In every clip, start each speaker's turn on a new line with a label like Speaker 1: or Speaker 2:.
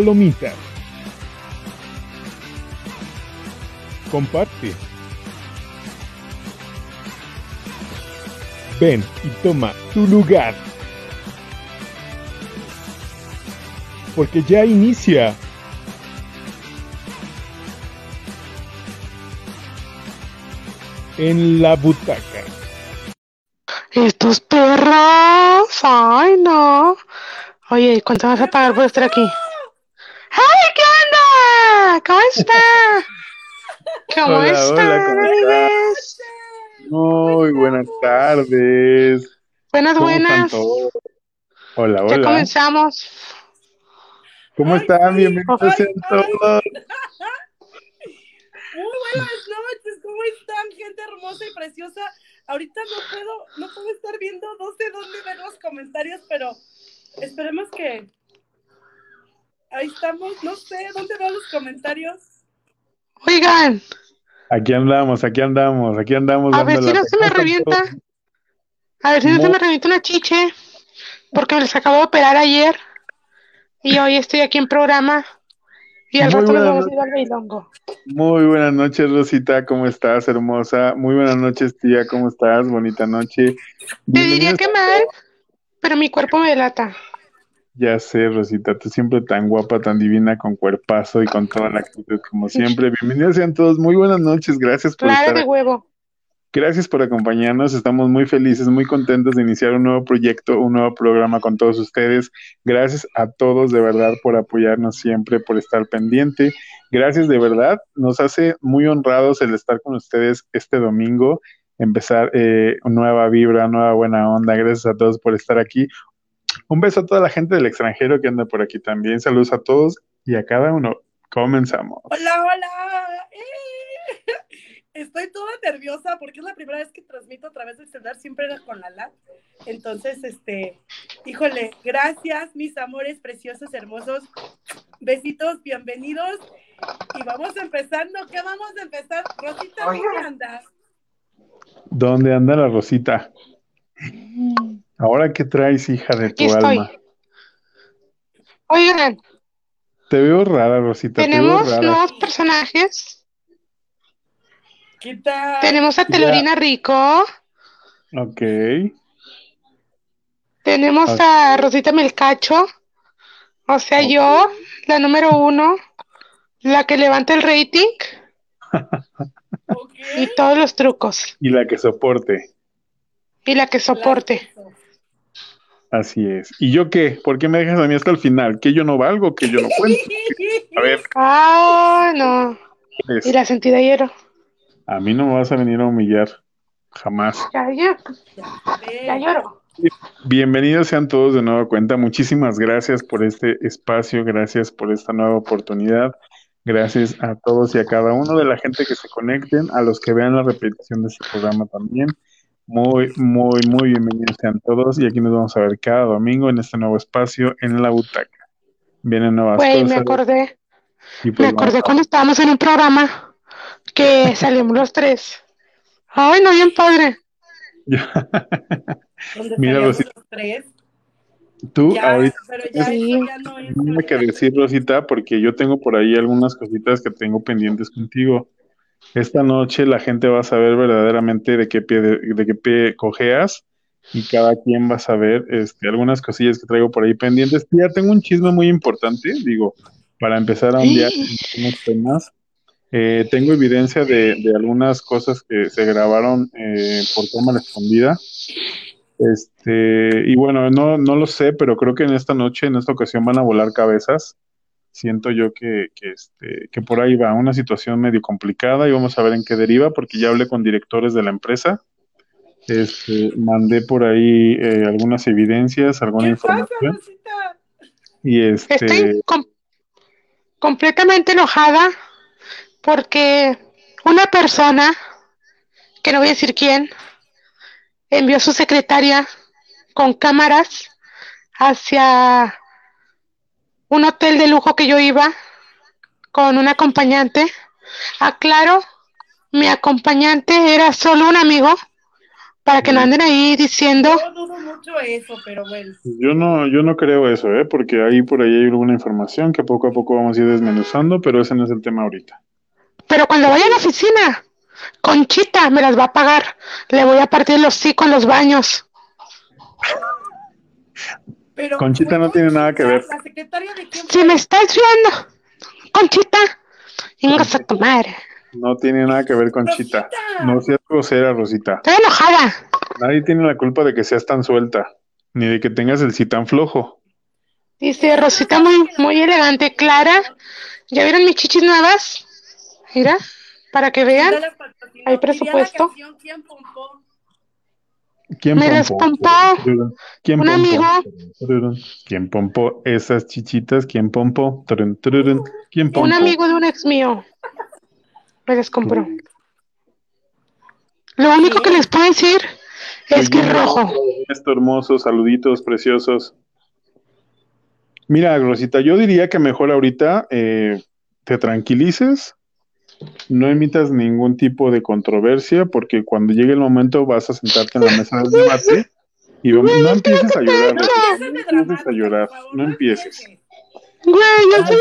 Speaker 1: palomitas. Comparte. Ven y toma tu lugar. Porque ya inicia. En la butaca.
Speaker 2: Estos perros. Ay, no. Oye, ¿cuánto vas a pagar por estar aquí? ¡Ay, qué onda! ¿Cómo está? ¿Cómo
Speaker 3: Hola,
Speaker 2: están,
Speaker 3: hola. Muy buenas tardes.
Speaker 2: Buenas,
Speaker 3: ¿Cómo están
Speaker 2: buenas.
Speaker 3: todos? Hola,
Speaker 2: Ya
Speaker 3: hola.
Speaker 2: comenzamos.
Speaker 3: ¿Cómo
Speaker 4: Ay,
Speaker 3: están? Bienvenidos
Speaker 4: ay, ay.
Speaker 3: todos.
Speaker 4: Muy buenas noches, ¿cómo están, gente hermosa y preciosa? Ahorita no puedo, no puedo estar viendo, no sé dónde ver los comentarios, pero esperemos que ahí estamos, no sé dónde van los comentarios.
Speaker 2: Oigan,
Speaker 3: Aquí andamos, aquí andamos, aquí andamos.
Speaker 2: a ver si no se me revienta. A ver si no se me revienta una chiche. Porque me les acabo de operar ayer. Y hoy estoy aquí en programa. Y al
Speaker 3: Muy
Speaker 2: rato nos
Speaker 3: buenas
Speaker 2: vamos a ir al bailongo.
Speaker 3: Muy buenas noches, Rosita. ¿Cómo estás, hermosa? Muy buenas noches, tía. ¿Cómo estás? Bonita noche.
Speaker 2: Te diría que mal, pero mi cuerpo me delata.
Speaker 3: Ya sé, Rosita, tú siempre tan guapa, tan divina, con cuerpazo y con toda la actitud como siempre. Bienvenidos sean todos. Muy buenas noches. Gracias por
Speaker 2: Clara
Speaker 3: estar
Speaker 2: de huevo.
Speaker 3: Gracias por acompañarnos. Estamos muy felices, muy contentos de iniciar un nuevo proyecto, un nuevo programa con todos ustedes. Gracias a todos de verdad por apoyarnos siempre, por estar pendiente. Gracias de verdad. Nos hace muy honrados el estar con ustedes este domingo, empezar eh, nueva vibra, nueva buena onda. Gracias a todos por estar aquí. Un beso a toda la gente del extranjero que anda por aquí también. Saludos a todos y a cada uno. Comenzamos.
Speaker 4: Hola, hola. ¡Eh! Estoy toda nerviosa porque es la primera vez que transmito a través del celular, siempre era con la LAN. Entonces, este, híjole, gracias, mis amores preciosos, hermosos. Besitos, bienvenidos. Y vamos empezando. ¿Qué vamos a empezar? Rosita, ¿dónde andas?
Speaker 3: ¿Dónde anda la Rosita? Ahora, ¿qué traes, hija de
Speaker 2: Aquí
Speaker 3: tu
Speaker 2: estoy.
Speaker 3: alma?
Speaker 2: Oigan,
Speaker 3: Te veo rara, Rosita, te veo
Speaker 2: tenemos
Speaker 3: rara.
Speaker 2: nuevos personajes.
Speaker 4: ¿Qué tal?
Speaker 2: Tenemos a
Speaker 3: Ya.
Speaker 2: Telorina Rico.
Speaker 3: Ok.
Speaker 2: Tenemos a Rosita Melcacho. O sea, yo, la número uno, la que levanta el rating y todos los trucos.
Speaker 3: Y la que soporte.
Speaker 2: Y la que soporte.
Speaker 3: Así es. ¿Y yo qué? ¿Por qué me dejas a mí hasta el final? ¿Que yo no valgo? ¿Que yo no cuento? A ver,
Speaker 2: Ah, no. Y la sentí de ayer.
Speaker 3: a mí no me vas a venir a humillar. Jamás.
Speaker 2: Ya, ya, ya lloro.
Speaker 3: Bienvenidos sean todos de nueva cuenta. Muchísimas gracias por este espacio, gracias por esta nueva oportunidad. Gracias a todos y a cada uno de la gente que se conecten, a los que vean la repetición de este programa también. Muy, muy, muy bienvenidos sean todos y aquí nos vamos a ver cada domingo en este nuevo espacio en la butaca. Vienen nuevas
Speaker 2: Güey, me
Speaker 3: cosas
Speaker 2: acordé.
Speaker 3: y
Speaker 2: Me
Speaker 3: pues
Speaker 2: acordé
Speaker 3: vamos
Speaker 2: cuando estábamos en un programa que salimos los tres. Ay, no, bien padre.
Speaker 4: ¿Dónde
Speaker 3: Mira, Rosita.
Speaker 4: los tres?
Speaker 3: Tú
Speaker 4: Ya,
Speaker 3: ahorita
Speaker 4: pero ya
Speaker 2: Sí.
Speaker 4: ya no
Speaker 3: que decir, Rosita, porque yo tengo por ahí algunas cositas que tengo pendientes contigo. Esta noche la gente va a saber verdaderamente de qué pie, de, de qué pie cojeas y cada quien va a saber este, algunas cosillas que traigo por ahí pendientes. Ya tengo un chisme muy importante, digo, para empezar a ondear unos temas. Eh, tengo evidencia de, de algunas cosas que se grabaron eh, por cámara escondida. Este, y bueno, no, no lo sé, pero creo que en esta noche, en esta ocasión, van a volar cabezas. Siento yo que, que, este, que por ahí va una situación medio complicada y vamos a ver en qué deriva, porque ya hablé con directores de la empresa. Este, mandé por ahí eh, algunas evidencias, alguna
Speaker 4: ¿Qué pasa,
Speaker 3: información. Y este,
Speaker 2: Estoy com- completamente enojada porque una persona, que no voy a decir quién, envió a su secretaria con cámaras hacia un hotel de lujo que yo iba con un acompañante. Aclaro, mi acompañante era solo un amigo Para que no anden ahí diciendo,
Speaker 4: Yo dudo mucho eso, pero bueno.
Speaker 3: Yo no, yo no creo eso, ¿eh? Porque ahí por ahí hay alguna información que poco a poco vamos a ir desmenuzando, pero ese no es el tema ahorita.
Speaker 2: pero cuando vaya a la oficina, Conchita me las va a pagar. Le voy a partir los hocico en los baños.
Speaker 4: Pero
Speaker 3: Conchita no tiene nada que ver.
Speaker 4: La secretaria de quién
Speaker 2: Si me estás viendo, Conchita, vengas a tu madre.
Speaker 3: No tiene nada que ver con Chita.
Speaker 4: Rosita.
Speaker 3: No seas grosera, Rosita.
Speaker 2: Estoy enojada.
Speaker 3: Nadie tiene la culpa de que seas tan suelta, ni de que tengas el sí tan flojo.
Speaker 2: Dice Rosita muy, muy elegante, Clara. ¿Ya vieron mis chichis nuevas? Mira, para que vean. ¿Hay presupuesto?
Speaker 4: ¿Quién
Speaker 2: Me las pompó
Speaker 3: ¿Quién
Speaker 2: un
Speaker 3: pompó?
Speaker 2: amigo.
Speaker 3: ¿Quién pompó esas chichitas? ¿Quién pompó? ¿Quién pompó?
Speaker 2: Un amigo de un ex mío me las compró. Lo único que les puedo decir es que es rojo.
Speaker 3: Esto hermoso, saluditos preciosos. Mira, Rosita, yo diría que mejor ahorita eh, te tranquilices, no emitas ningún tipo de controversia, porque cuando llegue el momento vas a sentarte en la mesa del debate y vamos- no empieces a llorar, no empieces a llorar, no empieces.
Speaker 2: Güey, yo soy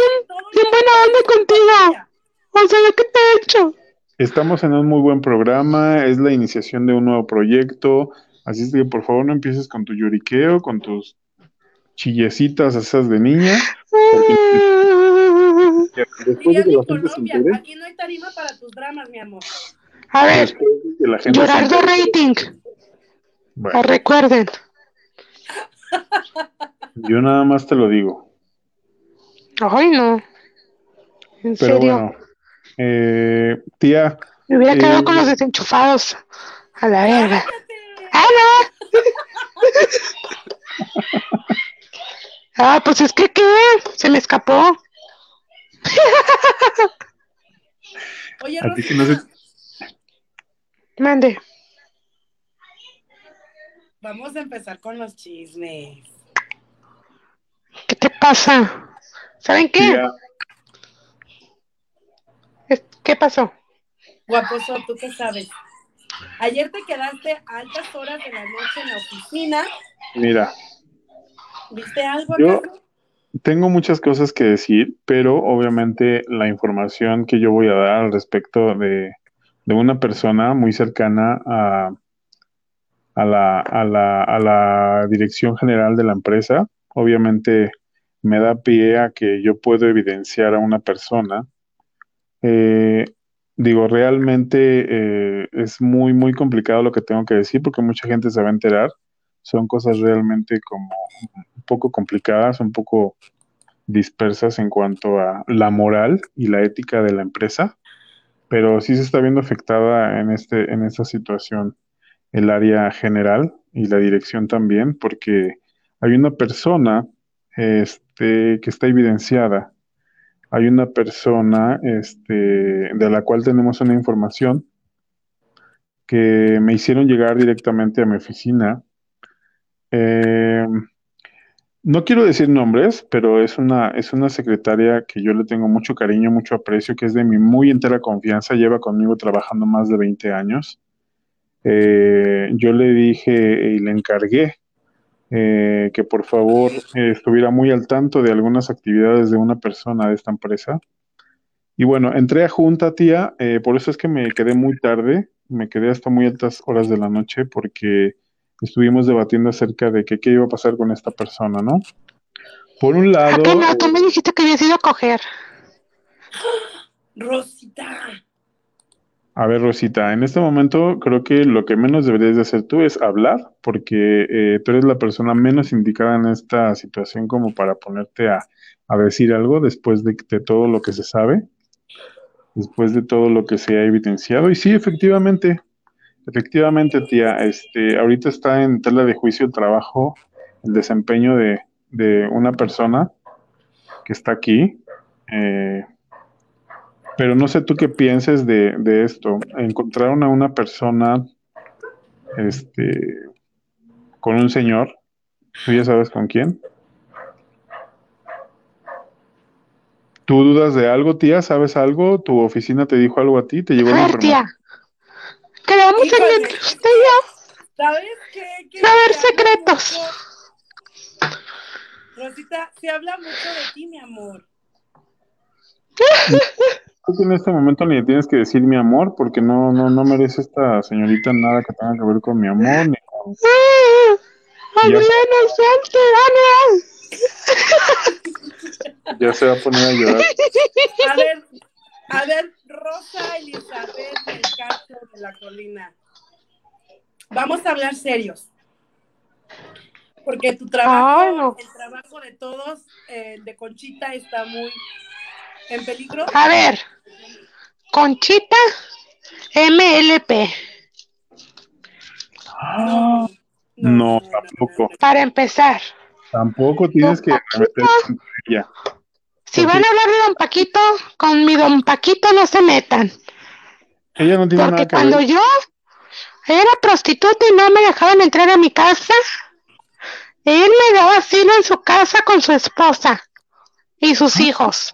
Speaker 2: bien buena onda contigo. O sea, ¿qué te he hecho?
Speaker 3: Estamos en un muy buen programa, es la iniciación de un nuevo proyecto, así es que por favor no empieces con tu lloriqueo, con tus chillecitas esas de niña. Después de que la gente se
Speaker 4: Colombia,
Speaker 3: entere,
Speaker 4: aquí no hay tarima para tus dramas, mi amor.
Speaker 2: A ver,
Speaker 3: gente se
Speaker 2: llorar de
Speaker 3: entere,
Speaker 2: rating.
Speaker 3: bueno,
Speaker 2: Ah, Recuerden.
Speaker 3: yo nada más te lo digo.
Speaker 2: Ay, no. En
Speaker 3: Pero
Speaker 2: serio.
Speaker 3: bueno, eh, tía,
Speaker 2: Me hubiera quedado
Speaker 3: eh,
Speaker 2: con los desenchufados. A la verga. ¡Ah, no! ah, pues es que, ¿qué? Se me escapó.
Speaker 4: Oye,
Speaker 3: que no se-
Speaker 2: Mande.
Speaker 4: vamos a empezar con los chismes.
Speaker 2: ¿Qué te pasa? ¿Saben qué? ¿Qué pasó?
Speaker 4: Guaposo, ¿tú qué sabes? Ayer te quedaste a altas horas de la noche en la oficina.
Speaker 3: mira,
Speaker 4: ¿Viste algo
Speaker 3: Yo-
Speaker 4: acaso?
Speaker 3: Tengo muchas cosas que decir, pero obviamente la información que yo voy a dar al respecto de, de una persona muy cercana a, a la, a la, a la dirección general de la empresa, obviamente me da pie a que yo puedo evidenciar a una persona. Eh, digo, realmente eh, es muy, muy complicado lo que tengo que decir porque mucha gente se va a enterar. Son cosas realmente como poco complicadas, un poco dispersas en cuanto a la moral y la ética de la empresa, pero sí se está viendo afectada en este, en esta situación el área general y la dirección también, porque hay una persona este, que está evidenciada, hay una persona este, de la cual tenemos una información que me hicieron llegar directamente a mi oficina. Eh, no quiero decir nombres, pero es una, es una secretaria que yo le tengo mucho cariño, mucho aprecio, que es de mi muy entera confianza, lleva conmigo trabajando más de 20 años. Eh, yo le dije y le encargué eh, que por favor eh, estuviera muy al tanto de algunas actividades de una persona de esta empresa. Y bueno, entré a junta, tía, eh, por eso es que me quedé muy tarde, me quedé hasta muy altas horas de la noche porque estuvimos debatiendo acerca de que qué iba a pasar con esta persona, ¿no? Por un
Speaker 2: ¿A
Speaker 3: lado,
Speaker 2: qué no?
Speaker 3: eh,
Speaker 2: Tú me dijiste que habías ido a coger.
Speaker 4: Rosita.
Speaker 3: a ver, Rosita, en este momento creo que lo que menos deberías de hacer tú es hablar, porque eh, tú eres la persona menos indicada en esta situación como para ponerte a, a decir algo después de, de todo lo que se sabe, después de todo lo que se ha evidenciado. Y sí, efectivamente, efectivamente, tía, este, ahorita está en tela de juicio el trabajo, el desempeño de, de una persona que está aquí. eh, pero no sé tú qué pienses de, de esto. Encontraron a una persona este, con un señor, tú ya sabes con quién. ¿Tú dudas de algo, tía? ¿Sabes algo? ¿Tu oficina te dijo algo a ti? ¿Te llegó
Speaker 2: A ver, tía. Quedamos en
Speaker 4: Híjole,
Speaker 2: entre usted y yo.
Speaker 4: ¿Sabes qué? Que
Speaker 2: A ver,
Speaker 4: se habla
Speaker 2: secretos.
Speaker 4: mucho- Rosita, se habla mucho de ti, mi amor.
Speaker 3: Creo que en este momento ni le tienes que decir mi amor, porque no, no, no merece esta señorita nada que tenga que ver con mi amor, ni. Ya se va a poner a llorar.
Speaker 4: A ver, a ver, Rosa Elizabeth del Castro de la Colina. Vamos a hablar serios. Porque tu trabajo,
Speaker 2: Ay, no.
Speaker 4: el trabajo de todos, eh, el de Conchita, está muy en peligro.
Speaker 2: A ver, Conchita MLP.
Speaker 3: Ah, No, tampoco.
Speaker 2: Para empezar,
Speaker 3: Tampoco tienes que meter con ella.
Speaker 2: Si
Speaker 3: ¿Por
Speaker 2: van a hablar de Don Paquito, con mi Don Paquito no se metan.
Speaker 3: Ella no tiene
Speaker 2: Porque
Speaker 3: nada que
Speaker 2: cuando
Speaker 3: ver.
Speaker 2: yo era prostituta y no me dejaban entrar a mi casa, él me daba asilo en su casa con su esposa y sus hijos.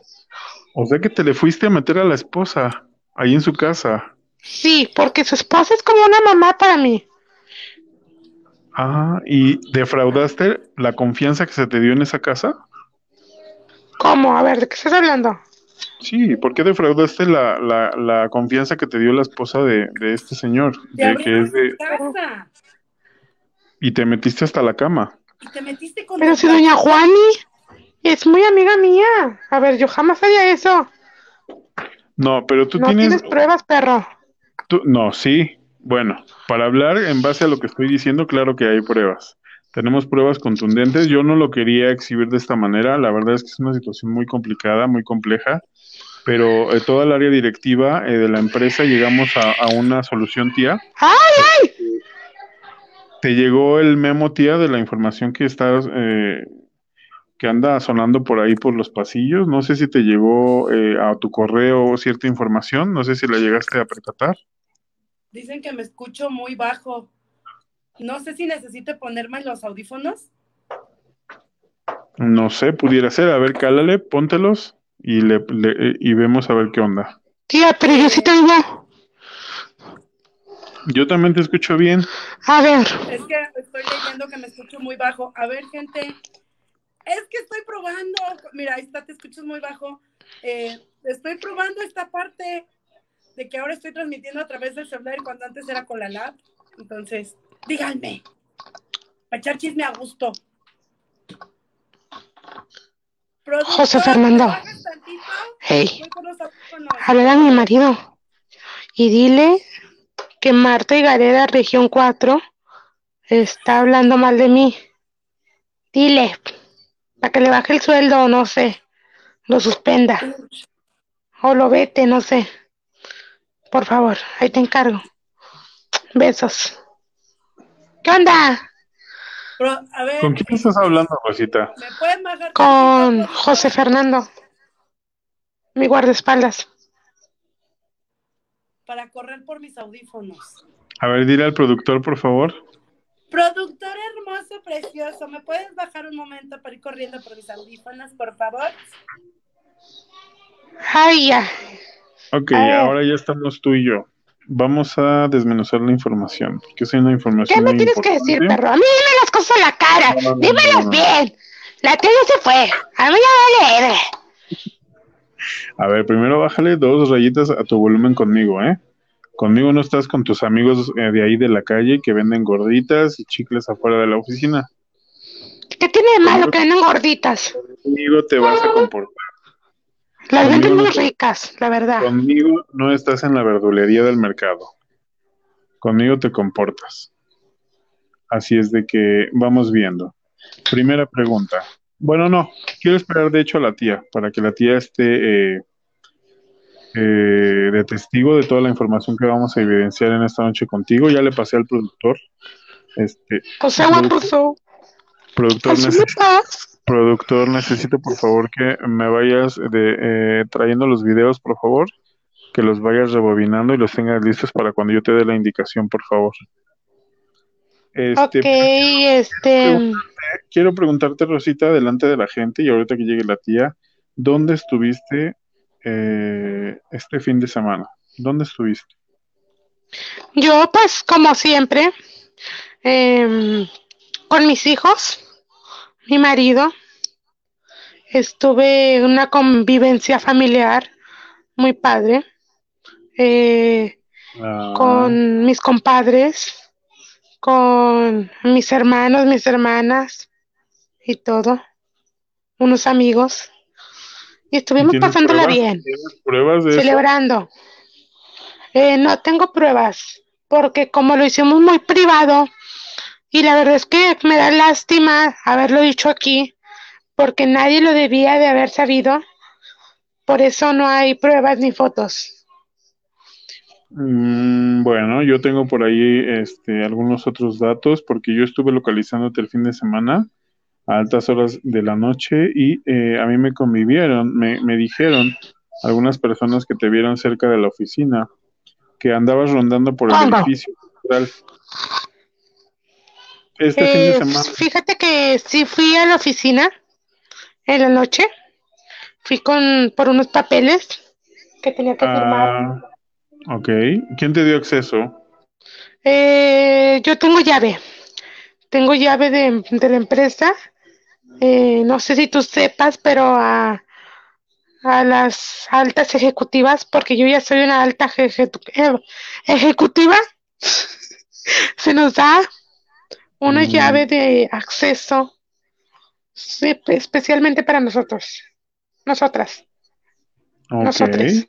Speaker 3: O sea que te le fuiste a meter a la esposa ahí en su casa.
Speaker 2: Sí, porque su esposa es como una mamá para mí.
Speaker 3: Ah, ¿y defraudaste la confianza que se te dio en esa casa?
Speaker 2: ¿Cómo? A ver, ¿de qué estás hablando?
Speaker 3: Sí, ¿por qué defraudaste la, la, la confianza que te dio la esposa de, de este señor? De que es de,
Speaker 4: casa
Speaker 3: y te metiste hasta la cama.
Speaker 4: y te metiste con
Speaker 2: Pero si doña Juani es muy amiga mía. A ver, yo jamás haría eso.
Speaker 3: No, pero tú
Speaker 2: no
Speaker 3: tienes,
Speaker 2: tienes pruebas, perro.
Speaker 3: tú- no, sí. Bueno, para hablar en base a lo que estoy diciendo, claro que hay pruebas. Tenemos pruebas contundentes. Yo no lo quería exhibir de esta manera. La verdad es que es una situación muy complicada, muy compleja. Pero eh, toda el área directiva eh, de la empresa llegamos a, a una solución, tía.
Speaker 2: ¡Ay,
Speaker 3: ¿Te llegó el memo, tía, de la información que estás, eh, que anda sonando por ahí por los pasillos? No sé si te llegó eh, a tu correo cierta información. No sé si la llegaste a percatar.
Speaker 4: Dicen que me escucho muy bajo. No sé si necesito ponerme los audífonos.
Speaker 3: No sé, pudiera ser. A ver, cálale, póntelos y, le, le- y vemos a ver qué onda.
Speaker 2: tía, pero yo sí te digo.
Speaker 3: Yo también te escucho bien.
Speaker 2: A ver,
Speaker 4: Es que estoy leyendo que me escucho muy bajo. A ver, gente. Es que estoy probando. Mira, ahí está, te escuchas muy bajo. Eh, estoy probando esta parte de que ahora estoy transmitiendo a través del celular cuando antes era con la lab. Entonces, díganme. Para echar chisme a gusto.
Speaker 2: José Fernando. hey, háblale a mi marido y dile que Marta Higareda, región 4, está hablando mal de mí. Dile, para que le baje el sueldo o no sé, lo suspenda o lo vete, no sé. Por favor, ahí te encargo. Besos. ¿Qué onda?
Speaker 4: Pro- a ver,
Speaker 3: ¿Con quién estás hablando, Rosita?
Speaker 4: ¿me pueden bajar
Speaker 2: Con
Speaker 4: tantito,
Speaker 2: José? Fernando, mi guardaespaldas.
Speaker 4: Para correr por mis audífonos.
Speaker 3: A ver, dile al productor, por favor.
Speaker 4: Productor hermoso, precioso, ¿me puedes bajar un momento para ir corriendo por mis audífonos, por favor?
Speaker 2: Ay, ya.
Speaker 3: Ok, ahora ya estamos tú y yo. Vamos a desmenuzar la información, porque es una información
Speaker 2: ¿Qué me tienes que decir, perro? A mí dime las cosas a la cara.
Speaker 3: No, no, no,
Speaker 2: Dímelas
Speaker 3: no,
Speaker 2: bien. La ya se fue. A mí ya vale. verga.
Speaker 3: A ver, primero bájale dos rayitas a tu volumen conmigo, ¿eh? Conmigo no estás con tus amigos eh, de ahí de la calle que venden gorditas y chicles afuera de la oficina.
Speaker 2: ¿Qué tiene de malo que venden gorditas?
Speaker 3: Conmigo te vas a comportar.
Speaker 2: Las venden muy ricas, la verdad.
Speaker 3: Conmigo no estás en la verdulería del mercado. Conmigo te comportas. Así es de que vamos viendo. Primera pregunta. Bueno, no, quiero esperar de hecho a la tía, para que la tía esté eh, eh, de testigo de toda la información que vamos a evidenciar en esta noche contigo. Ya le pasé al productor. Este,
Speaker 2: José Guapuzo.
Speaker 3: productor. Productor, necesito por favor que me vayas de, eh, trayendo los videos, por favor, que los vayas rebobinando y los tengas listos para cuando yo te dé la indicación, por favor. Este,
Speaker 2: Ok, este.
Speaker 3: quiero preguntarte, Rosita, delante de la gente y ahorita que llegue la tía, ¿dónde estuviste eh, este fin de semana? ¿Dónde estuviste?
Speaker 2: Yo, pues, como siempre, em, con mis hijos, mi marido. Estuve en una convivencia familiar muy padre. eh,
Speaker 3: Ah,
Speaker 2: con mis compadres, con mis hermanos, mis hermanas y todo, unos amigos. Y
Speaker 3: ¿y
Speaker 2: estuvimos pasándola
Speaker 3: pruebas?
Speaker 2: bien, celebrando. Eh, no tengo pruebas, porque como lo hicimos muy privado, y la verdad es que me da lástima haberlo dicho aquí, porque nadie lo debía de haber sabido, por eso no hay pruebas ni fotos.
Speaker 3: Mm, bueno, yo tengo por ahí este, algunos otros datos porque yo estuve localizándote el fin de semana a altas horas de la noche y eh, a mí me convivieron, me, me dijeron algunas personas que te vieron cerca de la oficina que andabas rondando por el edificio. Este fin de
Speaker 2: Eh,
Speaker 3: semana.
Speaker 2: fíjate que sí fui a la oficina en la noche. Fui con por unos papeles que tenía que firmar.
Speaker 3: Ah, ok. ¿Quién te dio acceso?
Speaker 2: Eh, yo tengo llave. Tengo llave de, de la empresa. Eh, no sé si tú sepas, pero a, a las altas ejecutivas, porque yo ya soy una alta eh, ejecutiva, se nos da una
Speaker 3: Mm.
Speaker 2: llave de acceso sí, especialmente para nosotros, nosotras,
Speaker 3: Ok.
Speaker 2: nosotros.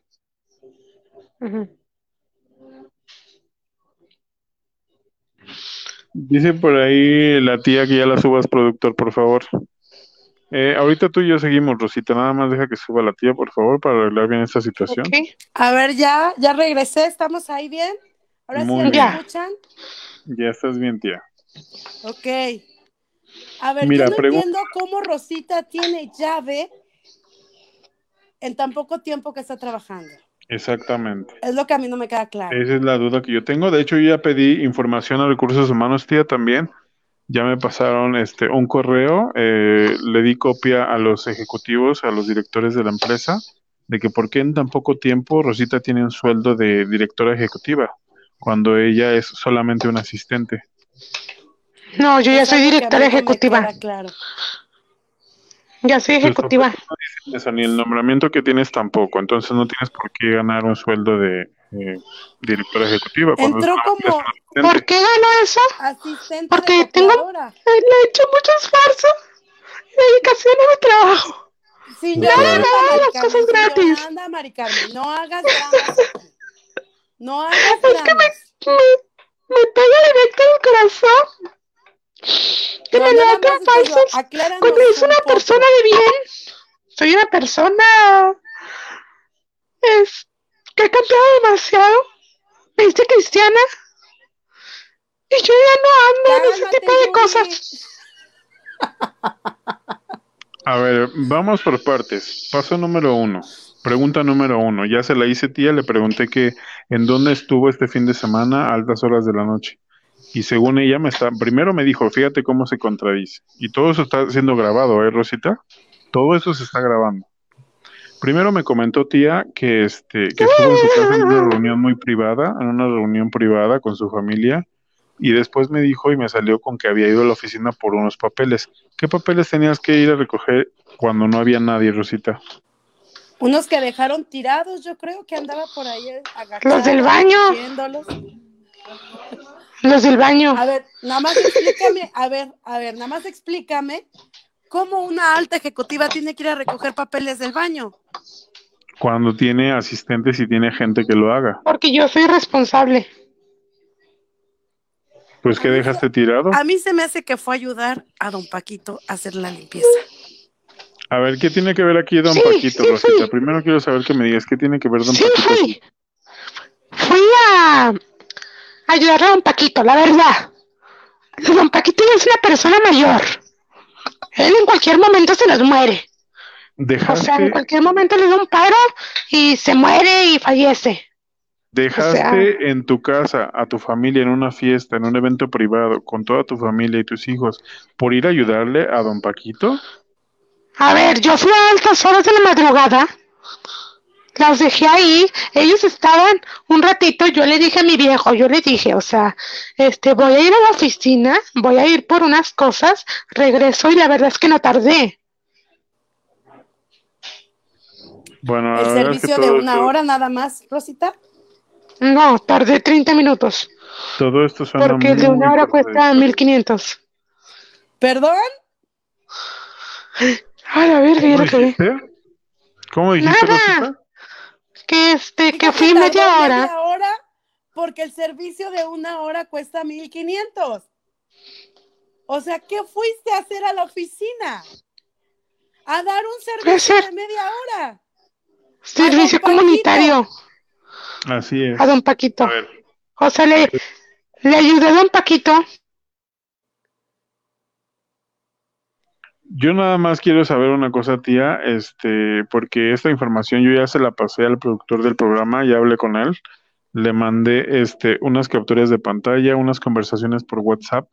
Speaker 3: Dice por ahí la tía que ya la subas, productor, por favor. Eh, ahorita tú y yo seguimos, Rosita. Nada más deja que suba la tía, por favor, para arreglar bien esta situación.
Speaker 4: A ver, ya, ya regresé, ¿estamos ahí bien? Ahora sí
Speaker 3: Muy
Speaker 4: me
Speaker 2: bien.
Speaker 4: escuchan.
Speaker 3: Ya estás bien, tía.
Speaker 4: Ok. A ver,
Speaker 3: Mira,
Speaker 4: yo no
Speaker 3: pregun-
Speaker 4: entiendo cómo Rosita tiene llave en tan poco tiempo que está trabajando.
Speaker 3: Exactamente.
Speaker 4: Es lo que a mí no me queda claro.
Speaker 3: Esa es la duda que yo tengo. De hecho, yo ya pedí información a Recursos Humanos, tía, también. Ya me pasaron este un correo, eh, le di copia a los ejecutivos, a los directores de la empresa, de que por qué en tan poco tiempo Rosita tiene un sueldo de directora ejecutiva, cuando ella es solamente un asistente.
Speaker 2: No, yo ya
Speaker 4: Es
Speaker 2: soy
Speaker 4: que
Speaker 2: directora
Speaker 4: no me
Speaker 2: ejecutiva.
Speaker 4: claro.
Speaker 2: Ya soy ejecutiva.
Speaker 3: no eso, ni el nombramiento que tienes tampoco, entonces no tienes por qué ganar un sueldo de eh, directora ejecutiva.
Speaker 4: Entró
Speaker 3: es
Speaker 4: como.
Speaker 2: ¿Por qué ganó eso?
Speaker 4: asistente
Speaker 2: Porque tengo-
Speaker 4: copiadora.
Speaker 2: Le he hecho mucho esfuerzo y dedicación a mi trabajo.
Speaker 3: Claro.
Speaker 4: Yolanda,
Speaker 2: Nada, las cosas gratis.
Speaker 4: Yolanda, Mari Carmen, no hagas dramas. No hagas dramas.
Speaker 2: Me, me pega directo en el corazón. Que me
Speaker 4: más, entonces,
Speaker 2: falsos cuando es
Speaker 4: un
Speaker 2: una
Speaker 4: poco.
Speaker 2: persona de bien. Soy una persona es que he cambiado demasiado. Me hice cristiana. Y yo ya no ando en ese tipo de cosas.
Speaker 3: A ver, vamos por partes. Paso número uno. Pregunta número uno. Ya se la hice tía, le pregunté que en dónde estuvo este fin de semana a altas horas de la noche. Y según ella me está, primero me dijo, fíjate cómo se contradice. Y todo eso está siendo grabado, ¿eh, Rosita? Todo eso se está grabando. Primero me comentó tía que este, que estuvo en su casa en una reunión muy privada, en una reunión privada con su familia, y después me dijo y me salió con que había ido a la oficina por unos papeles. ¿Qué papeles tenías que ir a recoger cuando no había nadie, Rosita?
Speaker 4: Unos que dejaron tirados, yo creo que andaba por ahí agachada.
Speaker 2: Los del baño.
Speaker 4: viéndolos.
Speaker 2: Los del baño.
Speaker 4: A ver, nada más explícame, a ver, a ver, nada más explícame cómo una alta ejecutiva tiene que ir a recoger papeles del baño.
Speaker 3: Cuando tiene asistentes y tiene gente que lo haga.
Speaker 2: Porque yo soy responsable.
Speaker 3: Pues ¿qué dejaste tirado?
Speaker 4: A mí se me hace que fue a ayudar a don Paquito a hacer la limpieza.
Speaker 3: A ver, ¿qué tiene que ver aquí Don
Speaker 2: Sí,
Speaker 3: Paquito,
Speaker 2: sí,
Speaker 3: Rosita?
Speaker 2: sí.
Speaker 3: Primero quiero saber que me digas qué tiene que ver Don
Speaker 2: Sí,
Speaker 3: Paquito.
Speaker 2: fui. Fui a ayudarle a don Paquito, la verdad. Don Paquito ya es una persona mayor. Él en cualquier momento se nos muere. O sea, en cualquier momento le da un paro y se muere y fallece.
Speaker 3: dejaste
Speaker 2: o sea-
Speaker 3: en tu casa a tu familia en una fiesta, en un evento privado, con toda tu familia y tus hijos, por ir a ayudarle a Don Paquito.
Speaker 2: A ver, yo fui a altas horas de la madrugada las dejé ahí, ellos estaban un ratito, yo le dije a mi viejo, yo le dije, o sea, este, voy a ir a la oficina, voy a ir por unas cosas, regreso y la verdad es que no tardé.
Speaker 3: Bueno,
Speaker 4: El
Speaker 3: la verdad es que
Speaker 4: servicio de una
Speaker 3: esto-
Speaker 4: hora nada más, Rosita.
Speaker 2: No, tardé 30 minutos,
Speaker 3: Todo esto suena
Speaker 2: porque el de una hora cuesta
Speaker 3: contradictorio.
Speaker 2: 1500.
Speaker 4: ¿Perdón?
Speaker 2: A ver,
Speaker 3: ¿Cómo
Speaker 2: que
Speaker 3: dijiste? ¿Cómo dijiste,
Speaker 2: Nada.
Speaker 3: Rosita?
Speaker 2: Que este, que fui media hora.
Speaker 4: media hora porque el servicio de una hora cuesta 1500. O sea, ¿qué fuiste a hacer a la oficina? A dar un servicio
Speaker 2: ser.
Speaker 4: de media hora.
Speaker 2: Servicio comunitario
Speaker 3: Así es.
Speaker 2: a don Paquito.
Speaker 3: A ver,
Speaker 2: O sea, le, le ayudé a don Paquito.
Speaker 3: Yo nada más quiero saber una cosa, tía, este, porque esta información yo ya se la pasé al productor del programa, ya hablé con él, le mandé este unas capturas de pantalla, unas conversaciones por WhatsApp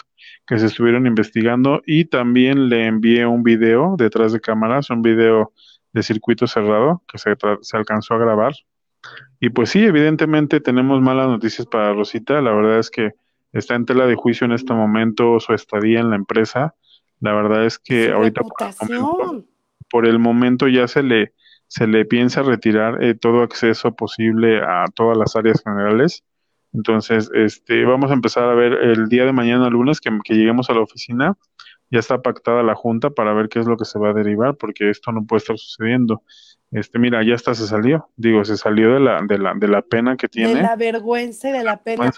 Speaker 3: que se estuvieron investigando y también le envié un video detrás de cámaras, un video de circuito cerrado que se, se alcanzó a grabar. Y pues sí, evidentemente tenemos malas noticias para Rosita. La verdad es que está en tela de juicio en este momento su estadía en la empresa. La verdad es que
Speaker 4: Su
Speaker 3: ahorita por el, momento,
Speaker 4: reputación.
Speaker 3: por el momento ya se le, se le piensa retirar eh, todo acceso posible a todas las áreas generales. Entonces, este, vamos a empezar a ver el día de mañana, lunes, que, que lleguemos a la oficina. Ya está pactada la junta para ver qué es lo que se va a derivar, porque esto no puede estar sucediendo. Este, mira, ya hasta se salió. Digo, se salió de la, de la, de la pena que tiene.
Speaker 4: De la vergüenza y de la pena.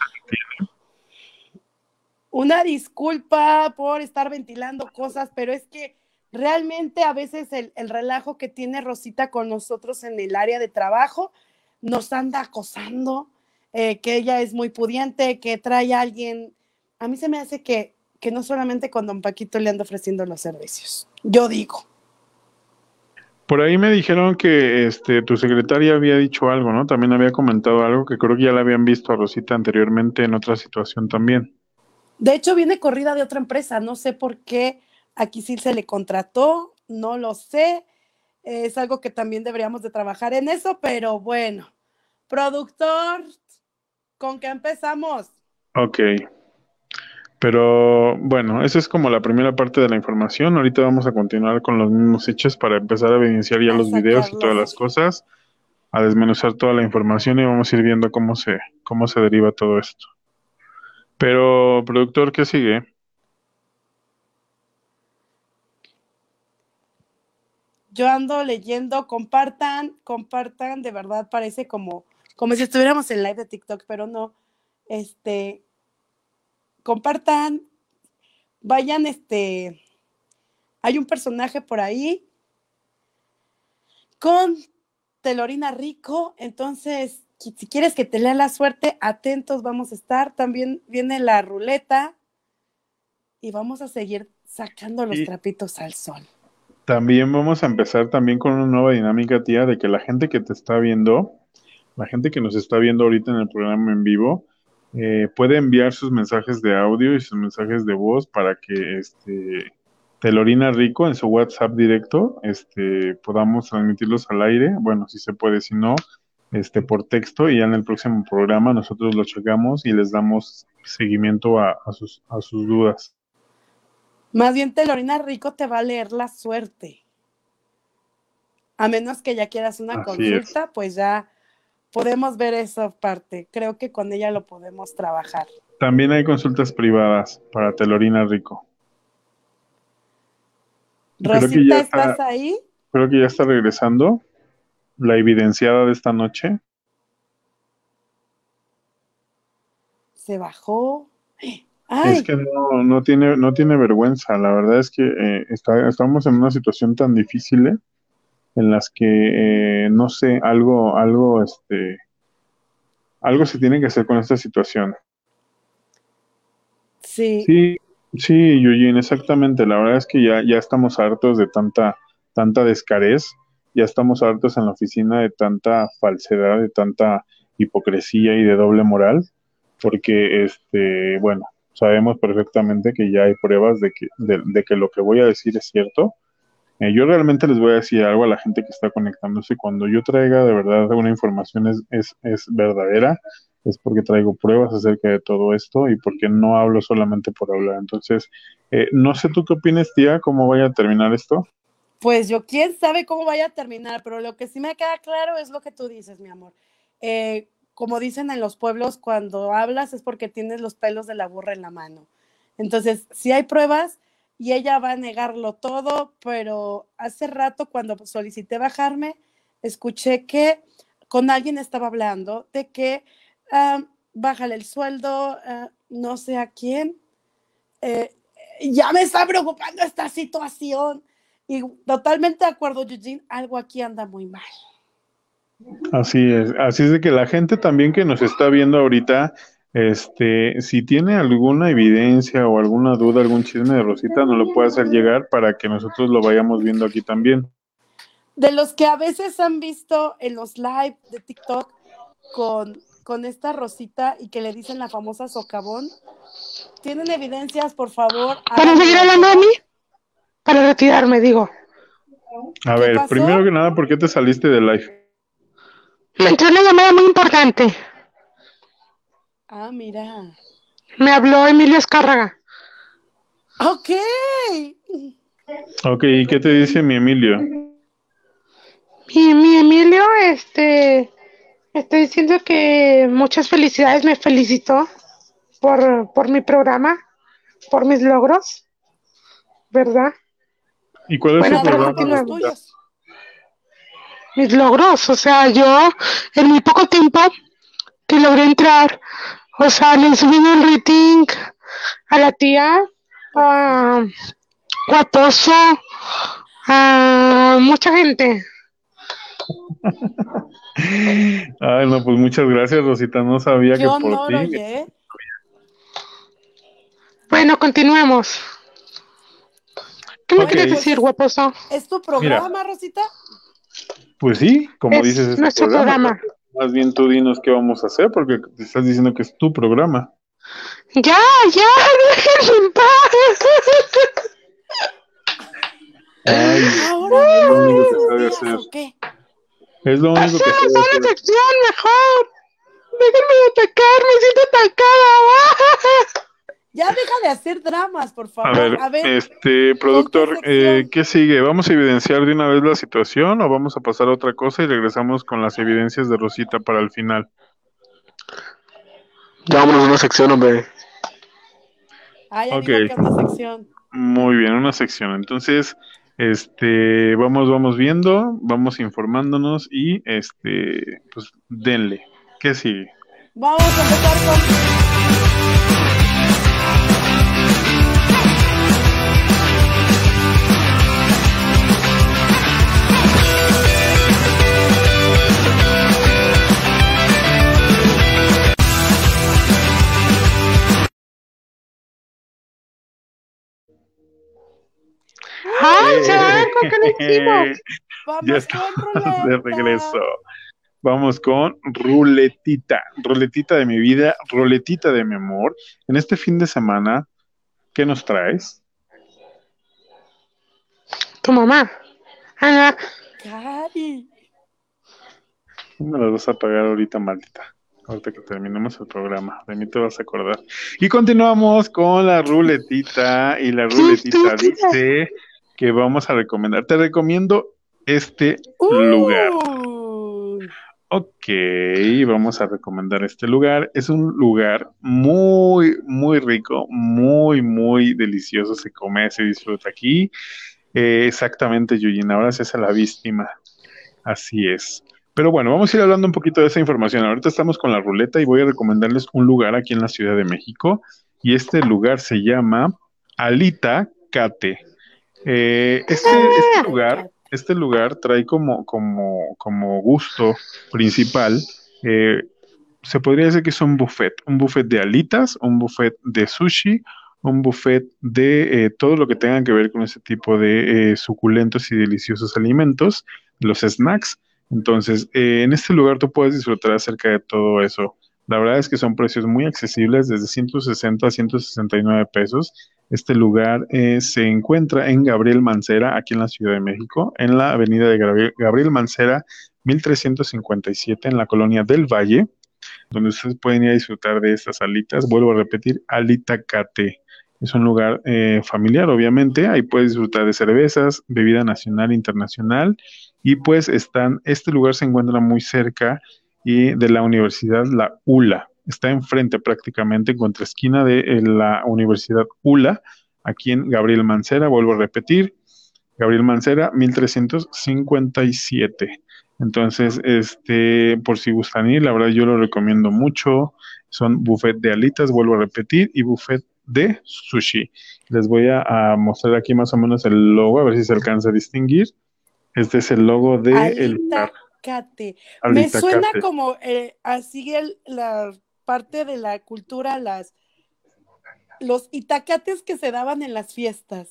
Speaker 4: Una disculpa por estar ventilando cosas, pero es que realmente a veces el, el relajo que tiene Rosita con nosotros en el área de trabajo nos anda acosando, eh, que ella es muy pudiente, que trae a alguien. A mí se me hace que, que no solamente con don Paquito le anda ofreciendo los servicios. Yo digo.
Speaker 3: Por ahí me dijeron que este, tu secretaria había dicho algo, ¿no? También había comentado algo que creo que ya la habían visto a Rosita anteriormente en otra situación también.
Speaker 4: De hecho, viene corrida de otra empresa. No sé por qué aquí sí se le contrató, no lo sé. Es algo que también deberíamos de trabajar en eso, pero bueno. Productor, ¿con qué empezamos?
Speaker 3: Ok. Pero bueno, esa es como la primera parte de la información. Ahorita vamos a continuar con los mismos hechos para empezar a evidenciar ya
Speaker 4: A
Speaker 3: los videos y todas las cosas, a desmenuzar toda la información y vamos a ir viendo cómo se, cómo se deriva todo esto. Pero, productor, ¿qué sigue?
Speaker 4: Yo ando leyendo, compartan, compartan, de verdad parece como, como si estuviéramos en live de TikTok, pero no. Este, compartan, vayan, este, hay un personaje por ahí con Telorina Rico, entonces, si quieres que te lea la suerte, atentos vamos a estar. También viene la ruleta y vamos a seguir sacando los
Speaker 3: Y-
Speaker 4: trapitos al sol.
Speaker 3: También vamos a empezar también con una nueva dinámica, tía, de que la gente que te está viendo, la gente que nos está viendo ahorita en el programa en vivo, eh, puede enviar sus mensajes de audio y sus mensajes de voz para que este Telorina Rico en su WhatsApp directo, este, podamos transmitirlos al aire. Bueno, si se puede, si no, este, por texto y ya en el próximo programa nosotros lo checamos y les damos seguimiento a, a sus, a sus dudas.
Speaker 4: Más bien Telorina Rico te va a leer la suerte. A menos que ya quieras una
Speaker 3: Así
Speaker 4: consulta, pues ya podemos ver esa parte. Creo que con ella lo podemos trabajar.
Speaker 3: También hay consultas privadas para Telorina Rico. Creo que
Speaker 4: Rosita,
Speaker 3: ya
Speaker 4: ¿estás
Speaker 3: está-
Speaker 4: ahí?
Speaker 3: Creo que ya está regresando la evidenciada de esta noche.
Speaker 4: Se bajó. Ay,
Speaker 3: Es que no, no tiene, no tiene vergüenza. La verdad es que eh, está- estamos en una situación tan difícil ¿eh? en las que eh, no sé, algo, algo, este, algo se tiene que hacer con esta situación.
Speaker 4: sí.
Speaker 3: Sí, sí, Yujin, exactamente. La verdad es que ya, ya estamos hartos de tanta, tanta descarez, ya estamos hartos en la oficina de tanta falsedad, de tanta hipocresía y de doble moral, porque este, bueno, sabemos perfectamente que ya hay pruebas de que, de, de que lo que voy a decir es cierto. Eh, yo realmente les voy a decir algo a la gente que está conectándose. Cuando yo traiga de verdad una información es, es, es verdadera, es porque traigo pruebas acerca de todo esto y porque no hablo solamente por hablar. Entonces, eh, no sé tú qué opinas, tía, cómo vaya a terminar esto.
Speaker 4: Pues yo quién sabe cómo vaya a terminar, pero lo que sí me queda claro es lo que tú dices, mi amor. Eh, como dicen en los pueblos, cuando hablas es porque tienes los pelos de la burra en la mano. Entonces, si hay pruebas y ella va a negarlo todo, pero hace rato cuando solicité bajarme, escuché que con alguien estaba hablando de que bájale el sueldo, ah, no sé a quién. Eh, ya me está preocupando esta situación. Y totalmente de acuerdo, Eugene, algo aquí anda muy mal.
Speaker 3: Así es, así es de que la gente también que nos está viendo ahorita, este, si tiene alguna evidencia o alguna duda, algún chisme de Rosita, nos lo puede hacer llegar para que nosotros lo vayamos viendo aquí también.
Speaker 4: De los que a veces han visto en los live de TikTok con, con esta Rosita y que le dicen la famosa socavón, ¿tienen evidencias, por favor?
Speaker 2: ¿Para seguir hablando mí? Para retirarme, digo.
Speaker 3: A ver,
Speaker 4: pasó?
Speaker 3: primero que nada, ¿por qué te saliste de live?
Speaker 2: Me entró una llamada muy importante.
Speaker 4: Ah, mira.
Speaker 2: Me habló Emilio Escárraga.
Speaker 4: Ok.
Speaker 3: Ok, ¿y qué te dice mi Emilio?
Speaker 2: Y mi Emilio, este, estoy diciendo que muchas felicidades, me felicitó por, por mi programa, por mis logros, ¿verdad?
Speaker 3: ¿Y cuál es
Speaker 2: Bueno,
Speaker 3: su programa?
Speaker 2: Mis logros, o sea, yo en muy poco tiempo que logré entrar, o sea, le subí el rating a la tía, a Guatoso, a mucha gente.
Speaker 3: Ay, no, pues muchas gracias, Rosita. No sabía que por
Speaker 4: honor,
Speaker 3: ti.
Speaker 4: oye.
Speaker 2: Bueno, continuemos. ¿Qué me
Speaker 3: Ok.
Speaker 2: quieres decir, guaposo?
Speaker 4: ¿Es tu programa, Rosita?
Speaker 3: Pues sí, como
Speaker 2: Es
Speaker 3: dices, es tu
Speaker 2: nuestro programa.
Speaker 3: pero Más bien tú dinos qué vamos a hacer, porque te estás diciendo que es tu programa.
Speaker 2: Ya, ya, déjenme en paz.
Speaker 3: Ay,
Speaker 4: Ahora,
Speaker 3: lo único que
Speaker 4: ¿qué
Speaker 3: sabe hacer.
Speaker 4: qué?
Speaker 3: es lo único que
Speaker 2: Pasemos
Speaker 3: sabes
Speaker 2: a una
Speaker 3: hacer.
Speaker 2: sección mejor. Déjenme atacar, me siento atacada.
Speaker 4: Ya deja de hacer dramas, por
Speaker 3: A
Speaker 4: favor.
Speaker 3: ver, este productor, eh, ¿qué sigue? ¿Vamos a evidenciar de una vez la situación o vamos a pasar a otra cosa y regresamos con las evidencias de Rosita para el final?
Speaker 5: Ya vámonos a una sección, hombre.
Speaker 4: Ah, ya
Speaker 3: Ok.
Speaker 4: dijo que una sección.
Speaker 3: Muy bien, una sección. Entonces, este, vamos, vamos viendo, vamos informándonos y, este, pues, denle. ¿Qué sigue?
Speaker 4: Vamos a empezar con.
Speaker 2: Ay, van con que no hicimos.
Speaker 4: Vamos
Speaker 3: Ya
Speaker 4: con
Speaker 3: estamos de regreso. Vamos con ruletita, ruletita de mi vida, ruletita de mi amor. En este fin de semana, ¿qué nos traes?
Speaker 2: Tu mamá. Ana,
Speaker 4: Cari.
Speaker 3: Me las vas a pagar ahorita, maldita. Ahorita que terminemos el programa, de mí te vas a acordar. Y continuamos con la ruletita. Y la ruletita dice que vamos a recomendar. Te recomiendo este lugar.
Speaker 4: Uy.
Speaker 3: Ok, vamos a recomendar este lugar. Es un lugar muy, muy rico, muy, muy delicioso. Se come, se disfruta aquí. Eh, exactamente, Yuyin. Ahora se hace la víctima. Así es. Pero bueno, vamos a ir hablando un poquito de esa información. Ahorita estamos con la ruleta y voy a recomendarles un lugar aquí en la Ciudad de México. Y este lugar se llama Alita Cate. Eh, este, este lugar, este lugar trae como, como, como gusto principal, eh, se podría decir que es un buffet, un buffet de alitas, un buffet de sushi, un buffet de eh, todo lo que tenga que ver con ese tipo de eh, suculentos y deliciosos alimentos, los snacks. Entonces, en este lugar tú puedes disfrutar acerca de todo eso. La verdad es que son precios muy accesibles, desde 160 a 169 pesos. Este lugar eh, se encuentra en Gabriel Mancera, aquí en la Ciudad de México, en la avenida de Gabriel, Mancera, 1357, en la colonia del Valle, donde ustedes pueden ir a disfrutar de estas alitas. Vuelvo a repetir, Alita Cate. Es un lugar eh, familiar, obviamente. Ahí puedes disfrutar de cervezas, bebida nacional e internacional. Y pues están, este lugar se encuentra muy cerca y de la Universidad La ULA. Está enfrente prácticamente, en contraesquina de eh, la Universidad ULA, aquí en Gabriel Mancera, vuelvo a repetir, Gabriel Mancera, 1357. Entonces, este, por si gustan ir, la verdad yo lo recomiendo mucho. Son buffet de alitas, vuelvo a repetir, y buffet de sushi. Les voy a, mostrar aquí más o menos el logo, a ver si se alcanza a distinguir. Este es el logo de el
Speaker 4: Me suena como eh, así el, la parte de la cultura, las los itacates que se daban en las fiestas.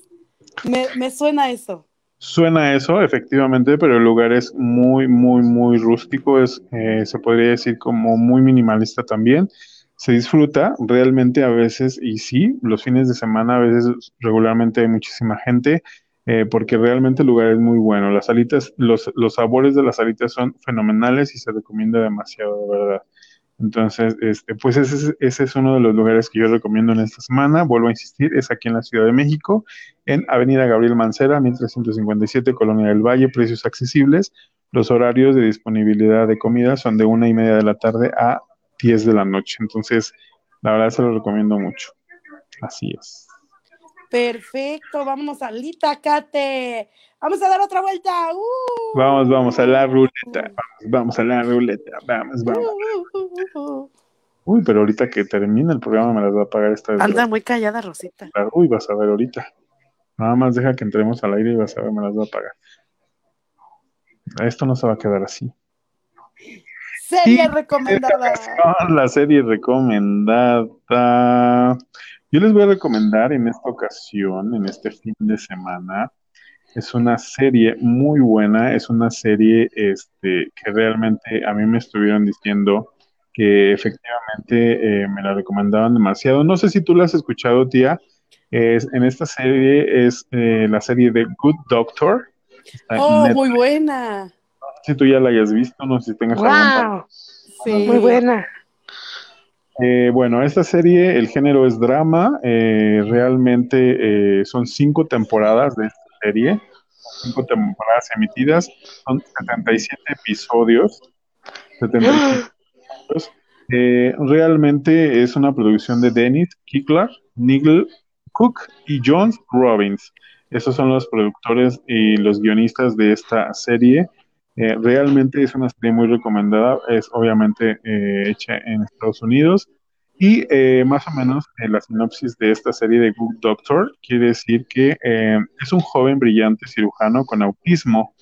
Speaker 4: Me, me suena eso.
Speaker 3: Suena eso, efectivamente, pero el lugar es muy, muy, muy rústico, es, eh, se podría decir como muy minimalista también. Se disfruta realmente a veces, y sí, los fines de semana a veces regularmente hay muchísima gente, eh, porque realmente el lugar es muy bueno. Las alitas, los, los sabores de las alitas son fenomenales y se recomienda demasiado, de verdad. Entonces, este, pues ese, ese, es uno de los lugares que yo recomiendo en esta semana. Vuelvo a insistir, es aquí en la Ciudad de México, en Avenida Gabriel Mancera, 1357, Colonia del Valle, precios accesibles. Los horarios de disponibilidad de comida son de una y media de la tarde a 10 de la noche. Entonces, la verdad se lo recomiendo mucho. Así es.
Speaker 4: Perfecto, vamos a Litacate. Vamos a dar otra vuelta.
Speaker 3: ¡Uh! Vamos, vamos a la ruleta. Vamos, a la ruleta. Vamos, vamos. Uh, Uy, pero ahorita que termine el programa me las va a pagar esta vez.
Speaker 4: Anda muy callada, Rosita.
Speaker 3: Uy, vas a ver ahorita. Nada más deja que entremos al aire y vas a ver, me las va a pagar. Esto no se va a quedar así.
Speaker 4: Serie recomendada.
Speaker 3: La serie recomendada. Yo les voy a recomendar en esta ocasión, en este fin de semana, es una serie muy buena, es una serie este, que realmente a mí me estuvieron diciendo que efectivamente eh, me la recomendaban demasiado. No sé si tú la has escuchado, tía. Es, en esta serie es eh, la serie de Good Doctor.
Speaker 4: Oh, muy buena.
Speaker 3: si tú ya la hayas visto, no sé si tengas
Speaker 2: wow. Sí. Muy buena.
Speaker 3: Eh, bueno, esta serie, el género es drama. realmente son cinco temporadas de esta serie, cinco temporadas emitidas, son 77 episodios. 77 episodios. Eh, realmente es una producción de Dennis Kickler, Nigel Cook y John Robbins. Esos son los productores y los guionistas de esta serie. Eh, realmente es una serie muy recomendada. Es obviamente eh, hecha en Estados Unidos. Y eh, más o menos eh, la sinopsis de esta serie de Good Doctor quiere decir que eh, es un joven brillante cirujano con autismo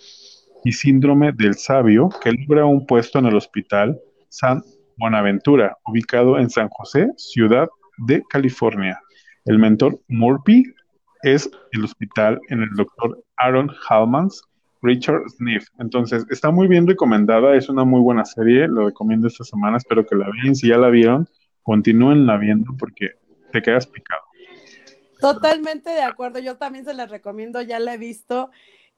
Speaker 3: y síndrome del sabio que logra un puesto en el hospital San Buenaventura, ubicado en San José, ciudad de California. El mentor Murphy es el hospital en el doctor Aaron Hallmans, Richard Sniff. Entonces, está muy bien recomendada, es una muy buena serie, lo recomiendo esta semana, espero que la vean, si ya la vieron, la viendo porque te quedas picado.
Speaker 4: Totalmente de acuerdo, yo también se la recomiendo, ya la he visto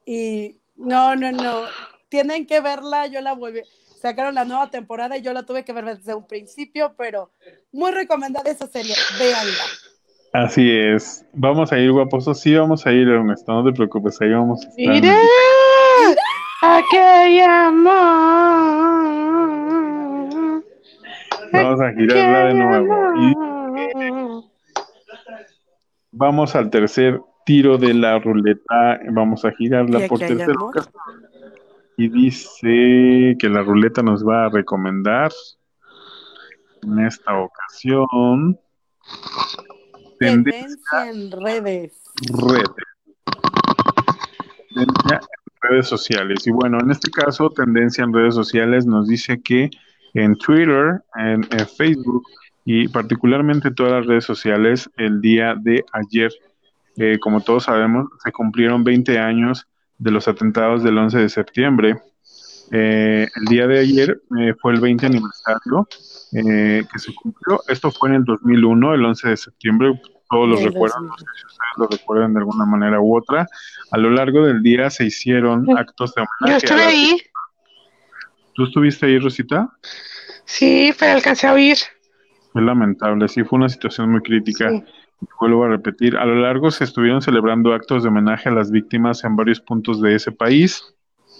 Speaker 4: y no, no, no, tienen que verla, yo la volví, sacaron la nueva temporada y yo la tuve que ver desde un principio, pero muy recomendada esa serie, véanla.
Speaker 3: Así es, vamos a ir guaposos, sí vamos a ir, Ernesto, no te preocupes, ahí vamos a estar.
Speaker 2: ¡Aquella amor!
Speaker 3: Vamos a girarla de nuevo. Y vamos al tercer tiro de la ruleta. Vamos a girarla por tercera ocasión. Y dice que la ruleta nos va a recomendar en esta ocasión.
Speaker 4: Tendencia, en redes.
Speaker 3: Redes. Redes sociales. Y bueno, en este caso, tendencia en redes sociales nos dice que en Twitter, en, Facebook y particularmente todas las redes sociales el día de ayer. Eh, como todos sabemos, se cumplieron 20 años de los atentados del 11 de septiembre. Eh, el día de ayer eh, fue el 20 aniversario que se cumplió. Esto fue en el 2001, el 11 de septiembre. Todos los recuerdan,
Speaker 4: 2000.
Speaker 3: no sé si ustedes lo recuerdan de alguna manera u otra. A lo largo del día se hicieron actos de
Speaker 2: Yo
Speaker 3: homenaje. a
Speaker 2: estuve ahí.
Speaker 3: ¿Tú estuviste ahí, Rosita?
Speaker 2: Sí, pero alcancé a oír.
Speaker 3: Fue lamentable, sí, fue una situación muy crítica.
Speaker 2: Sí.
Speaker 3: Vuelvo a repetir, a lo largo se estuvieron celebrando actos de homenaje a las víctimas en varios puntos de ese país.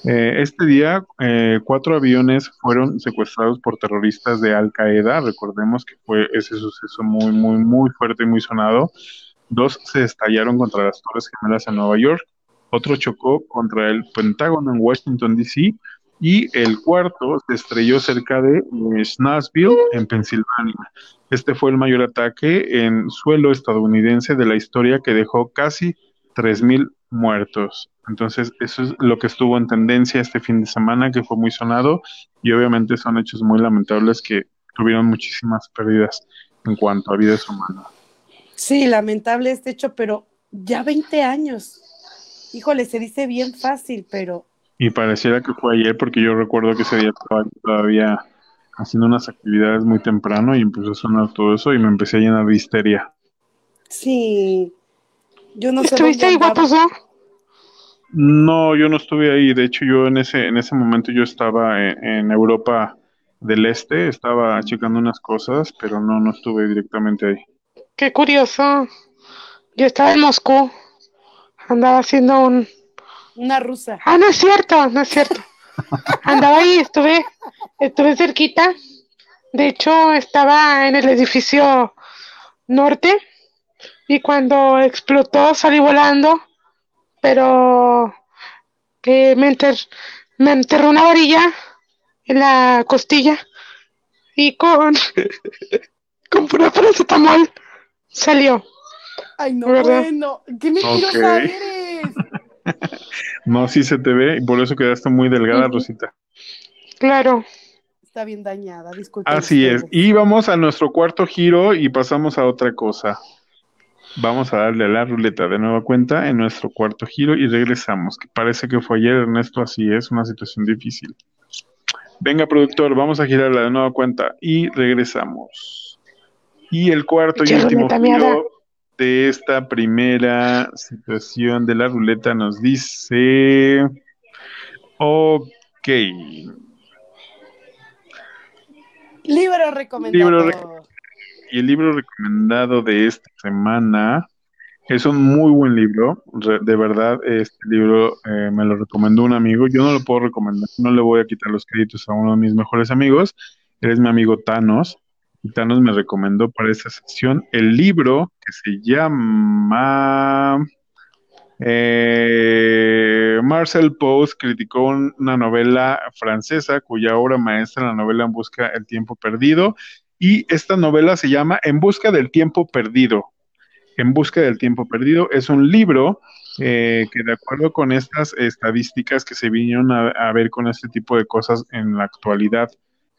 Speaker 3: Eh, este día, eh, cuatro aviones fueron secuestrados por terroristas de Al Qaeda. Recordemos que fue ese suceso muy, muy, muy fuerte y muy sonado. Dos se estallaron contra las Torres Gemelas en Nueva York. Otro chocó contra el Pentágono en Washington, D.C. Y el cuarto se estrelló cerca de eh, Snatchville, en Pensilvania. Este fue el mayor ataque en suelo estadounidense de la historia que dejó casi 3.000 muertos. Entonces, eso es lo que estuvo en tendencia este fin de semana, que fue muy sonado, y obviamente son hechos muy lamentables que tuvieron muchísimas pérdidas en cuanto a vidas humanas.
Speaker 4: Sí, lamentable este hecho, pero ya 20 años. Híjole, se dice bien fácil, pero
Speaker 3: Y pareciera que fue ayer, porque yo recuerdo que ese día estaba todavía haciendo unas actividades muy temprano y empezó a sonar todo eso y me empecé a llenar de histeria.
Speaker 4: sí. Yo no sé
Speaker 2: ¿Estuviste
Speaker 4: dónde
Speaker 2: ahí,
Speaker 4: andaba.
Speaker 2: No?
Speaker 3: No, yo no estuve ahí. De hecho, yo en ese, en ese momento yo estaba en, en Europa del Este, estaba checando unas cosas, pero no, no estuve directamente ahí.
Speaker 2: Qué curioso. Yo estaba en Moscú. Andaba haciendo un...
Speaker 4: Una rusa.
Speaker 2: Ah, no es cierto, no es cierto. Andaba ahí, estuve, estuve cerquita. De hecho, estaba en el edificio norte y cuando explotó salí volando, pero que me, enter- me enterró una varilla en la costilla y con, con pura paracetamol salió.
Speaker 4: Ay, no,
Speaker 2: ¿Verdad?
Speaker 4: bueno. ¿Qué mentirosa
Speaker 3: Ok.
Speaker 4: eres?
Speaker 3: No, sí se te ve y por eso quedaste muy delgada. Rosita.
Speaker 2: Claro.
Speaker 4: Está bien dañada, disculpen.
Speaker 3: Así es. Y vamos a nuestro cuarto giro y pasamos a otra cosa. Vamos a darle a la ruleta de nueva cuenta en nuestro cuarto giro y regresamos. Que parece que fue ayer, Ernesto, así es, una situación difícil. Venga, productor, vamos a girarla de nueva cuenta y regresamos. Y el cuarto y último giro de esta primera situación de la ruleta nos dice... Ok.
Speaker 4: Libro recomendado.
Speaker 3: Libro Y el libro recomendado de esta semana es un muy buen libro. De verdad, este libro eh, me lo recomendó un amigo. Yo no lo puedo recomendar, no le voy a quitar los créditos a uno de mis mejores amigos. Él es mi amigo Thanos. Y Thanos me recomendó para esta sección el libro que se llama eh, Marcel Post criticó un- una novela francesa cuya obra maestra, la novela En busca del tiempo perdido, y esta novela se llama En busca del tiempo perdido. En busca del tiempo perdido es un libro eh, que de acuerdo con estas estadísticas que se vinieron a, ver con este tipo de cosas en la actualidad,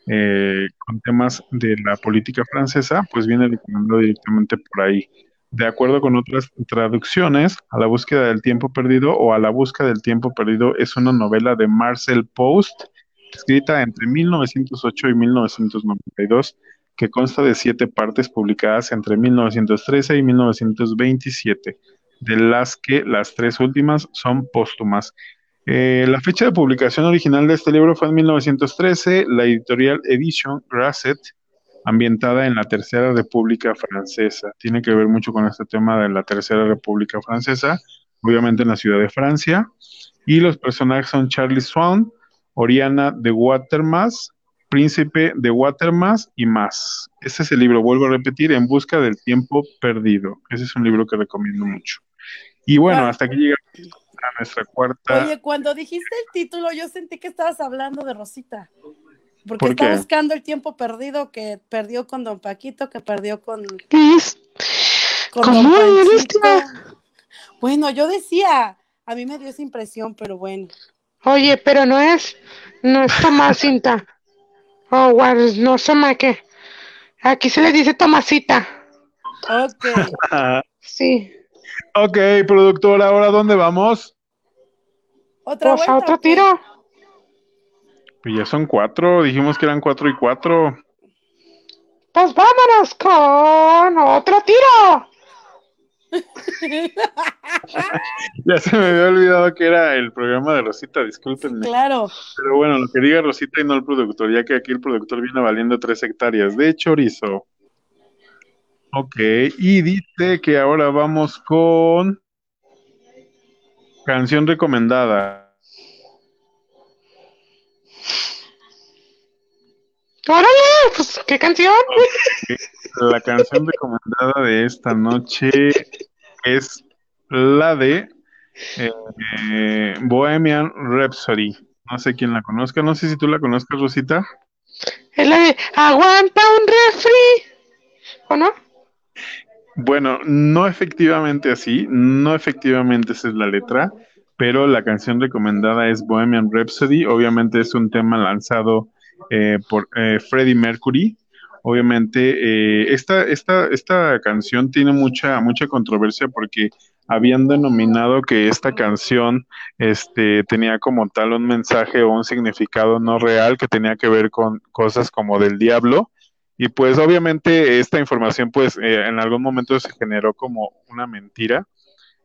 Speaker 3: eh, con temas de la política francesa, pues viene recomendado directamente por ahí. De acuerdo con otras traducciones, A la búsqueda del tiempo perdido o A la búsqueda del tiempo perdido es una novela de Marcel Post, escrita entre 1908 y 1992, que consta de siete partes publicadas entre 1913 y 1927, de las que las tres últimas son póstumas. Eh, la fecha de publicación original de este libro fue en 1913, la editorial Edition Grasset, ambientada en la Tercera República Francesa. Tiene que ver mucho con este tema de la Tercera República Francesa, obviamente en la ciudad de Francia. Y los personajes son Charlie Swan, Oriana de Watermas, Príncipe de Watermas y más. Este es el libro, vuelvo a repetir, En busca del tiempo perdido. Ese es un libro que recomiendo mucho. Y bueno,
Speaker 4: Ah.
Speaker 3: hasta aquí llegamos a nuestra cuarta.
Speaker 4: Oye, cuando dijiste el título, yo sentí que estabas hablando de Rosita. Porque
Speaker 3: ¿Por
Speaker 4: está
Speaker 3: qué?
Speaker 4: buscando el tiempo perdido que perdió con Don Paquito, que perdió con, con
Speaker 2: ¿Cómo
Speaker 4: Don
Speaker 2: eres,
Speaker 4: Panchito.
Speaker 2: tía?
Speaker 4: Bueno, yo decía, a mí me dio esa impresión, pero bueno.
Speaker 2: Oye, pero no es, no es Tomasita. O guar- no sé más qué. Aquí se le dice Tomasita.
Speaker 4: Ok.
Speaker 2: Sí.
Speaker 3: ok, productor, ahora ¿dónde vamos?
Speaker 4: ¿Otra
Speaker 2: Pues a otro tiro.
Speaker 3: Pues ya son cuatro, dijimos que eran cuatro y cuatro.
Speaker 2: Pues vámonos con otro tiro.
Speaker 3: Ya se me había olvidado que era el programa de Rosita, discúlpenme.
Speaker 4: Claro.
Speaker 3: Pero bueno, lo que diga Rosita y no el productor, ya que aquí el productor viene valiendo tres hectáreas de chorizo. Ok, y dice que ahora vamos con canción recomendada.
Speaker 2: ¡Órale! Pues, ¿qué canción?
Speaker 3: La canción recomendada de esta noche es la de eh, Bohemian Rhapsody. No sé quién la conozca, no sé si tú la conozcas, Rosita.
Speaker 2: Es la de Aguanta un refri. ¿O no?
Speaker 3: Bueno, no efectivamente así, no efectivamente esa es la letra, pero la canción recomendada es Bohemian Rhapsody. Obviamente es un tema lanzado eh, por eh, Freddie Mercury. Obviamente, eh, esta, esta, esta canción tiene mucha, mucha controversia porque habían denominado que esta canción este, tenía como tal un mensaje o un significado no real que tenía que ver con cosas como del diablo. Y pues obviamente esta información pues eh, en algún momento se generó como una mentira.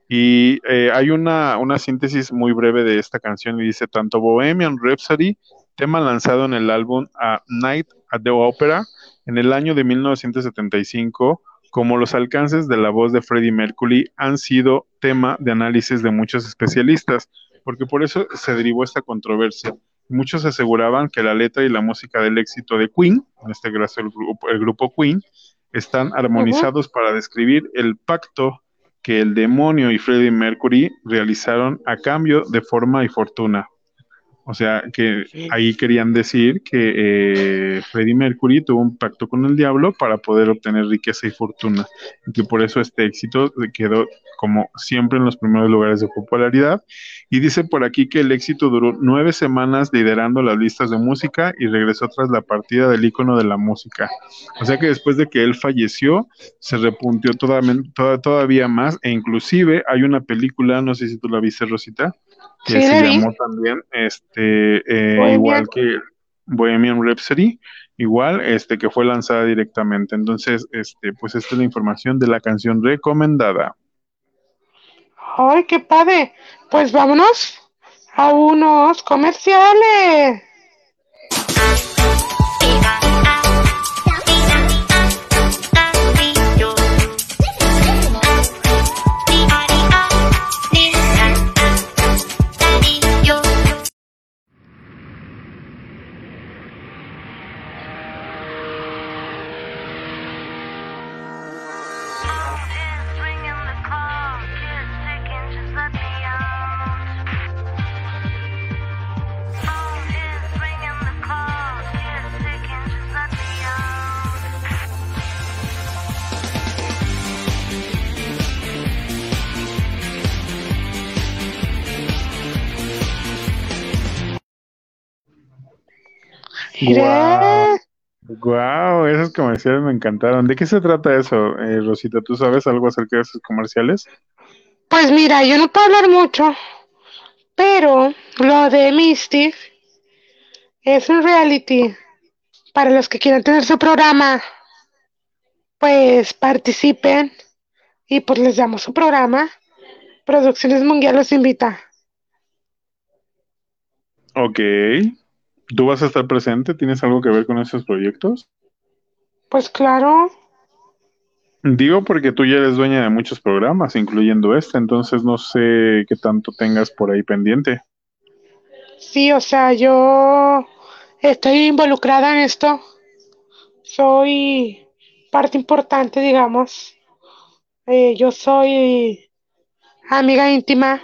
Speaker 3: Y eh, hay una, una síntesis muy breve de esta canción y dice tanto Bohemian Rhapsody, tema lanzado en el álbum A Night at the Opera en el año de 1975, como los alcances de la voz de Freddie Mercury han sido tema de análisis de muchos especialistas, porque por eso se derivó esta controversia. Muchos aseguraban que la letra y la música del éxito de Queen, en este caso el grupo, el grupo Queen, están armonizados para describir el pacto que el demonio y Freddie Mercury realizaron a cambio de forma y fortuna. O sea, que ahí querían decir que eh, Freddie Mercury tuvo un pacto con el diablo para poder obtener riqueza y fortuna, y que por eso este éxito quedó como siempre en los primeros lugares de popularidad. Y dice por aquí que el éxito duró nueve semanas liderando las listas de música y regresó tras la partida del ícono de la música. O sea que después de que él falleció, se repuntió todavía, todavía más, e inclusive hay una película, no sé si tú la viste, Rosita, que
Speaker 2: Sí,
Speaker 3: se llamó también, este, eh, igual que Bohemian Rhapsody, igual, este, que fue lanzada directamente. Entonces, este, pues esta es la información de la canción recomendada.
Speaker 2: ¡Ay, qué padre! Pues vámonos a unos comerciales. Mira,
Speaker 3: Wow, esos comerciales me encantaron. ¿De qué se trata eso, eh, Rosita? ¿Tú sabes algo acerca de esos comerciales?
Speaker 2: pues mira, yo no puedo hablar mucho, pero lo de Mystic es un reality para los que quieran tener su programa, pues participen y pues les damos su programa. Producciones Mundial los invita.
Speaker 3: Ok. ¿Tú vas a estar presente? ¿Tienes algo que ver con esos proyectos?
Speaker 2: Pues claro,
Speaker 3: Digo porque tú ya eres dueña de muchos programas, incluyendo este, entonces no sé qué tanto tengas por ahí pendiente.
Speaker 2: sí, o sea, yo estoy involucrada en esto. Soy parte importante, digamos. Eh, yo soy amiga íntima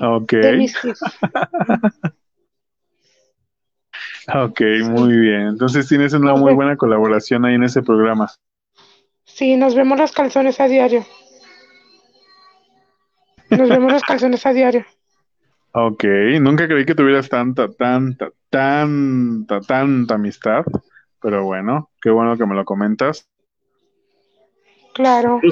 Speaker 3: Ok,
Speaker 2: de Mystic.
Speaker 3: ok, muy bien. Entonces tienes una muy buena colaboración ahí en ese programa.
Speaker 2: Sí, nos vemos los calzones a diario. Nos vemos los calzones a diario.
Speaker 3: Ok, nunca creí que tuvieras tanta, tanta, tanta, tanta amistad, pero bueno, qué bueno que me lo comentas.
Speaker 2: Claro.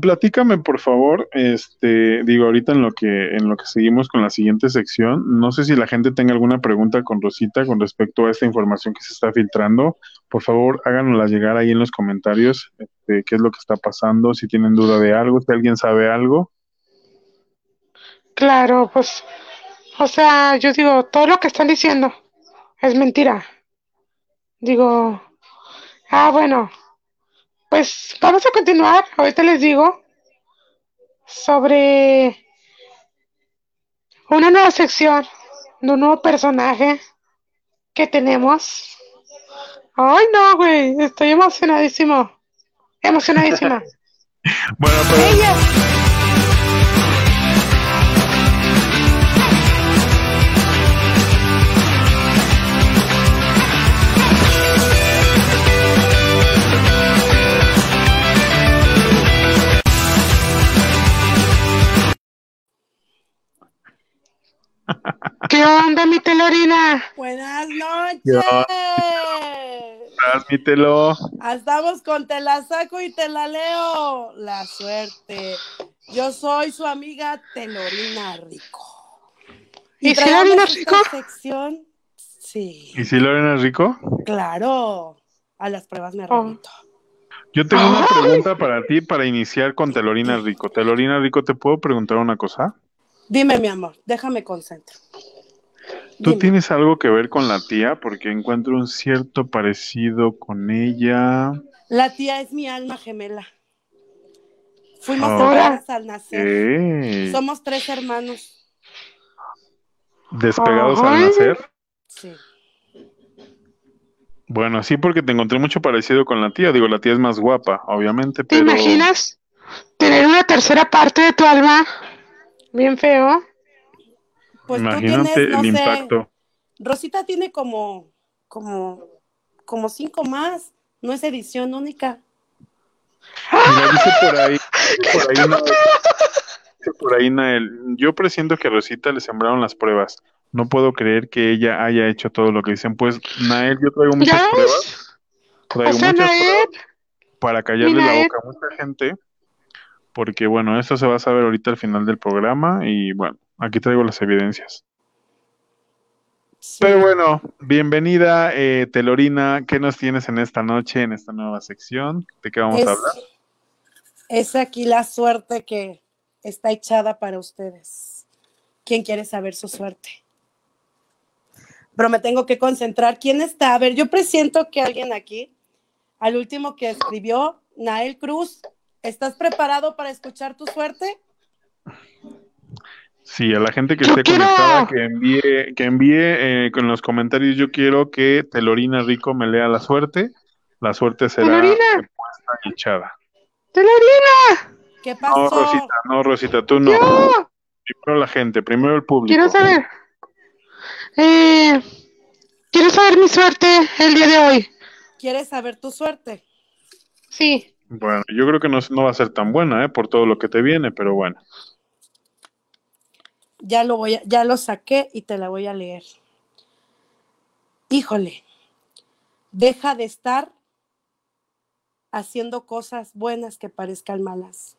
Speaker 3: Platícame por favor, este, digo ahorita en lo que en lo que seguimos con la siguiente sección, no sé si la gente tenga alguna pregunta con Rosita con respecto a esta información que se está filtrando, por favor háganosla llegar ahí en los comentarios, este, qué es lo que está pasando, si tienen duda de algo, si alguien sabe algo.
Speaker 2: Claro, pues, o sea, yo digo, todo lo que están diciendo es mentira. Digo, ah, bueno, pues vamos a continuar. Ahorita les digo sobre una nueva sección de un nuevo personaje que tenemos. Ay, no, güey, estoy emocionadísimo. Emocionadísima.
Speaker 3: Bueno, pues
Speaker 2: Ella. ¿Qué onda, mi telorina?
Speaker 4: Buenas noches.
Speaker 3: Transmítelo.
Speaker 4: Estamos con Te la saco y te la leo. La suerte. Yo soy su amiga Telorina Rico.
Speaker 2: ¿Y si
Speaker 4: traemos
Speaker 2: Lorena Rico?
Speaker 4: sección, sí,
Speaker 3: ¿Y si Lorena Rico?
Speaker 4: claro. A las pruebas me
Speaker 2: Oh.
Speaker 4: remito.
Speaker 3: Yo tengo una pregunta para ti para iniciar con Telorina Rico. Telorina Rico, ¿te puedo preguntar una cosa?
Speaker 4: Dime, mi amor, déjame concentrar.
Speaker 3: ¿Tú
Speaker 4: Dime.
Speaker 3: tienes algo que ver con la tía? Porque encuentro un cierto parecido con ella.
Speaker 4: La tía es mi alma gemela. Fuimos separadas al nacer. Somos tres hermanos.
Speaker 3: ¿Despegados al nacer?
Speaker 4: Sí.
Speaker 3: Bueno, sí, porque te encontré mucho parecido con la tía. Digo, la tía es más guapa, obviamente,
Speaker 2: ¿Te
Speaker 3: pero...
Speaker 2: imaginas tener una tercera parte de tu alma? Bien feo.
Speaker 4: Pues tú
Speaker 3: Imagínate
Speaker 4: tienes, no
Speaker 3: el
Speaker 4: sé,
Speaker 3: impacto.
Speaker 4: Rosita tiene como, como, como cinco más. No es edición única.
Speaker 3: Dice por ahí, por ahí, Nael, por ahí Nael, yo presiento que a Rosita le sembraron las pruebas. No puedo creer que ella haya hecho todo lo que dicen. Pues, Nael, yo traigo muchas
Speaker 2: ¿Ya
Speaker 3: pruebas. Traigo
Speaker 2: O sea,
Speaker 3: muchas
Speaker 2: Nael,
Speaker 3: pruebas para callarle la boca a mucha gente. Porque, bueno, esto se va a saber ahorita al final del programa. Y, bueno, aquí traigo las evidencias.
Speaker 4: Sí.
Speaker 3: Pero bueno, bienvenida, eh, Telorina. ¿Qué nos tienes en esta noche, en esta nueva sección? ¿De qué vamos
Speaker 4: es,
Speaker 3: a hablar?
Speaker 4: es aquí la suerte que está echada para ustedes. ¿Quién quiere saber su suerte? Pero me tengo que concentrar. ¿Quién está? A ver, yo presiento que alguien aquí, al último que escribió, Nael Cruz, ¿estás preparado para escuchar tu suerte?
Speaker 3: Sí, a la gente que
Speaker 2: Yo
Speaker 3: esté
Speaker 2: quiero-
Speaker 3: conectada, que envíe, que envíe eh, con los comentarios, yo quiero que Telorina Rico me lea la suerte. La suerte será
Speaker 2: Telorina.
Speaker 3: puesta y echada.
Speaker 2: Telorina,
Speaker 4: ¿Qué
Speaker 3: No,
Speaker 4: pasó?
Speaker 3: Rosita, no, Rosita, tú no.
Speaker 2: yo
Speaker 3: Primero la gente, primero el público.
Speaker 2: quiero saber. Eh, quiero saber mi suerte el día de hoy.
Speaker 4: ¿Quieres saber tu suerte?
Speaker 2: Sí.
Speaker 3: Bueno, yo creo que no, no va a ser tan buena, ¿eh? Por todo lo que te viene, pero bueno.
Speaker 4: Ya lo voy a, ya lo saqué y te la voy a leer. Híjole, deja de estar haciendo cosas buenas que parezcan malas.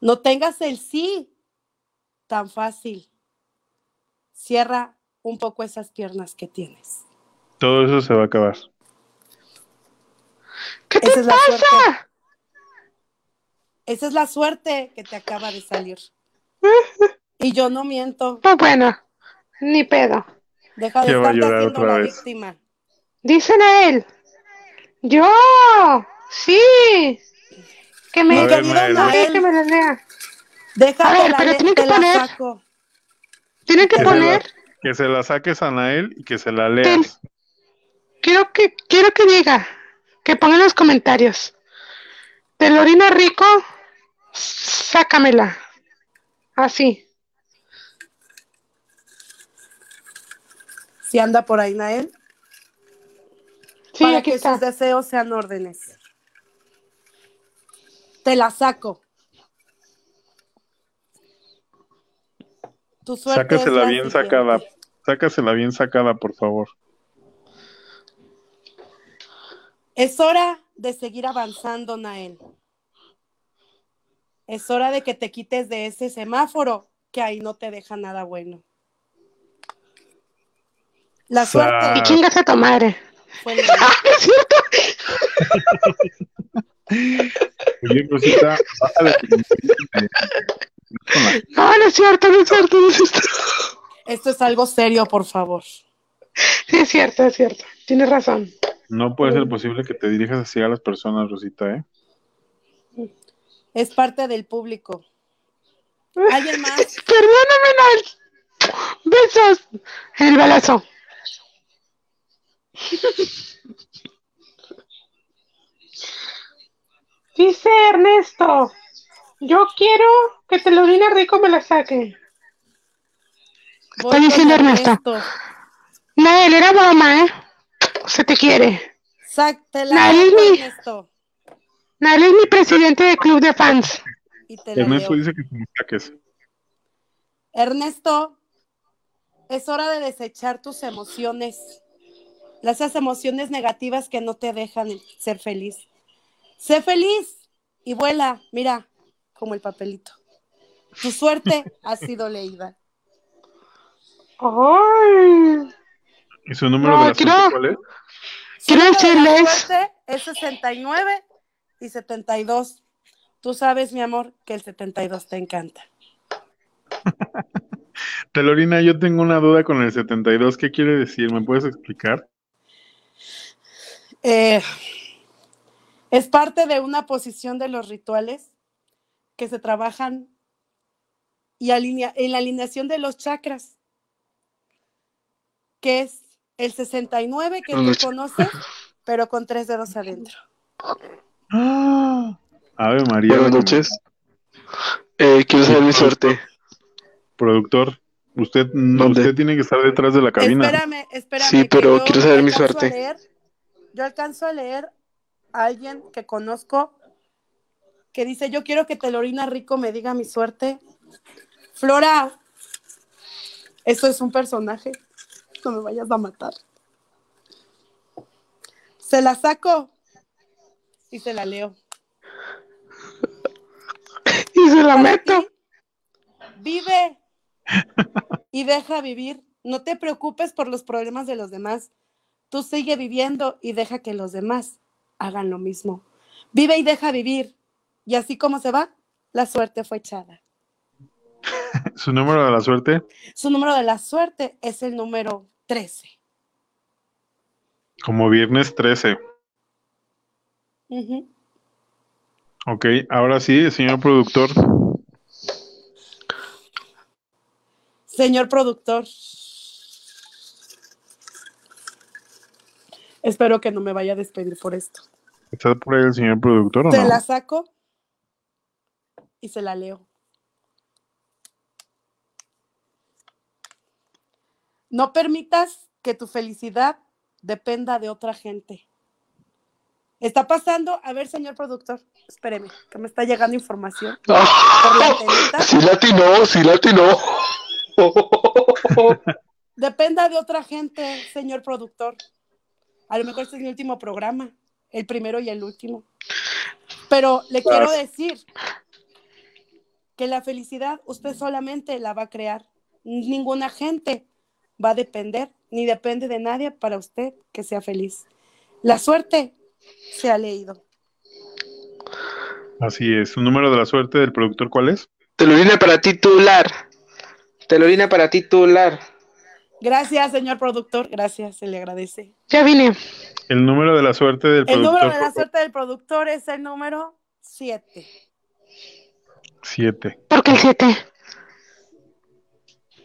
Speaker 4: No tengas el sí tan fácil. Cierra un poco esas piernas que tienes.
Speaker 3: Todo eso se va a acabar.
Speaker 2: ¿Qué te
Speaker 4: Esa es la
Speaker 2: pasa?
Speaker 4: suerte. Esa es la suerte que te acaba de salir. Y yo no miento.
Speaker 2: Pues bueno, ni pedo.
Speaker 4: Deja de
Speaker 3: a llorar
Speaker 4: haciendo
Speaker 3: otra
Speaker 4: la
Speaker 3: vez.
Speaker 4: víctima.
Speaker 2: Dicen a él. Yo, sí. Que me,
Speaker 3: A ver, Nael.
Speaker 2: no, que me las lea.
Speaker 4: Deja
Speaker 2: A ver,
Speaker 4: la,
Speaker 2: pero tienen que
Speaker 4: te
Speaker 2: poner-. Tienen que
Speaker 3: Que se la-
Speaker 2: poner,
Speaker 3: Que se la saques a Nael y que se la leas.
Speaker 2: quiero que, quiero que diga, que ponga en los comentarios. Telorina Rico, sácamela. Así.
Speaker 4: Si anda por ahí, Nael.
Speaker 2: Sí,
Speaker 4: para
Speaker 2: aquí
Speaker 4: que
Speaker 2: está.
Speaker 4: sus deseos sean órdenes. Te la saco. Tu suerte es
Speaker 3: Sácasela
Speaker 4: la
Speaker 3: bien
Speaker 4: siguiente.
Speaker 3: sacada. Sácasela bien sacada, por favor.
Speaker 4: Es hora de seguir avanzando, Nael. Es hora de que te quites de ese semáforo, que ahí no te deja nada bueno. La suerte
Speaker 2: Y chingas a tu madre.
Speaker 4: fue el-
Speaker 2: ¡Ah, no es cierto!
Speaker 3: Oye, Rosita, bájale.
Speaker 2: No, no es cierto, no es cierto, no es cierto.
Speaker 4: Esto es algo serio, por favor.
Speaker 2: Sí, es cierto, es cierto. Tienes razón.
Speaker 3: No puede ser posible que te dirijas así a las personas, Rosita, ¿eh?
Speaker 4: Es parte del público. ¿Alguien más?
Speaker 2: Perdóname, Noel. Besos. El balazo. Dice Ernesto, yo quiero que te lo diga rico me la saque. Está diciendo Ernesto.
Speaker 4: Ernesto.
Speaker 2: Nael, era broma, ¿eh? Se te quiere.
Speaker 4: Sáctela,
Speaker 2: Nalini. Mi presidente de club de fans.
Speaker 4: Y te la
Speaker 3: Ernesto dice que te saques.
Speaker 4: Ernesto, es hora de desechar tus emociones, esas emociones negativas que no te dejan ser feliz. Sé feliz y vuela, mira, como el papelito. Tu suerte ha sido leída.
Speaker 2: Ay.
Speaker 3: ¿Y su número
Speaker 2: No,
Speaker 3: de la suerte
Speaker 2: quiero-
Speaker 3: cuál es?
Speaker 4: Suerte es 69 y 72. Tú sabes, mi amor, que el 72 te encanta.
Speaker 3: Telorina, yo tengo una duda con el 72. ¿Qué quiere decir? ¿Me puedes explicar?
Speaker 4: Eh, es parte de una posición de los rituales que se trabajan y alinea- en la alineación de los chakras, que es el 69 que tú conoces, pero con tres dedos adentro.
Speaker 3: ¡Ah! Ave María.
Speaker 5: Buenas noches. Eh, quiero saber mi suerte.
Speaker 3: Productor, usted, no,
Speaker 5: ¿Dónde?
Speaker 3: usted tiene que estar detrás de la cabina.
Speaker 4: Espérame, espérame.
Speaker 5: Sí, pero
Speaker 4: yo
Speaker 5: quiero saber mi suerte.
Speaker 4: leer- yo alcanzo a leer a alguien que conozco que dice, yo quiero que Telorina Rico me diga mi suerte. Flora, eso es un personaje. No me vayas a matar. Se la saco y se la leo.
Speaker 2: y se la meto.
Speaker 4: Vive y deja vivir. No te preocupes por los problemas de los demás. Tú sigue viviendo y deja que los demás hagan lo mismo. Vive y deja vivir. Y así como se va, la suerte fue echada.
Speaker 3: Su número de la suerte,
Speaker 4: Su número de la suerte es el número 13.
Speaker 3: como viernes 13.
Speaker 4: Ujú.
Speaker 3: Ok, ahora sí, señor productor.
Speaker 4: Señor productor, espero que no me vaya a despedir por esto.
Speaker 3: ¿Está por ahí el señor productor o
Speaker 4: Te
Speaker 3: no?
Speaker 4: la saco y se la leo. No permitas que tu felicidad dependa de otra gente. Está pasando, a ver, señor productor, espéreme, que me está llegando información por la
Speaker 5: ¡Ah!
Speaker 4: antenita.
Speaker 5: Sí latinó, sí latinó.
Speaker 4: Dependa de otra gente, señor productor. A lo mejor este es mi último programa, el primero y el último. Pero le quiero decir que la felicidad usted solamente la va a crear. Ninguna gente va a depender, ni depende de nadie para usted que sea feliz. La suerte se ha leído.
Speaker 3: Así es. ¿Su número de la suerte del productor cuál es?
Speaker 5: Telorina para titular. Telorina para titular.
Speaker 4: Gracias, señor productor. Gracias, se le agradece.
Speaker 2: Ya vine.
Speaker 3: El número de la suerte del
Speaker 4: El
Speaker 3: productor.
Speaker 4: número de la suerte del productor es el número 7.
Speaker 3: 7.
Speaker 2: Porque el 7.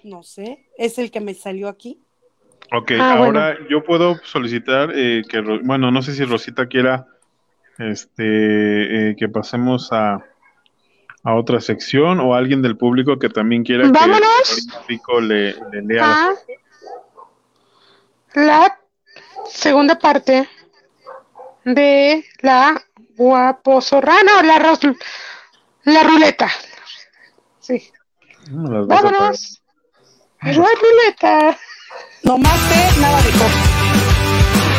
Speaker 4: No sé, es el que me salió aquí.
Speaker 3: Ok,
Speaker 2: Ah,
Speaker 3: ahora yo puedo solicitar eh, que, bueno, no sé si Rosita quiera este, eh, que pasemos a, a otra sección o alguien del público que también quiera
Speaker 2: Vámonos.
Speaker 3: que Rico le, le lea. la-
Speaker 2: a la segunda parte de la guaposorrana o la, la ruleta. Sí.
Speaker 3: No, las vas a
Speaker 2: Vámonos. La ruleta.
Speaker 4: No más sé, nada de coca.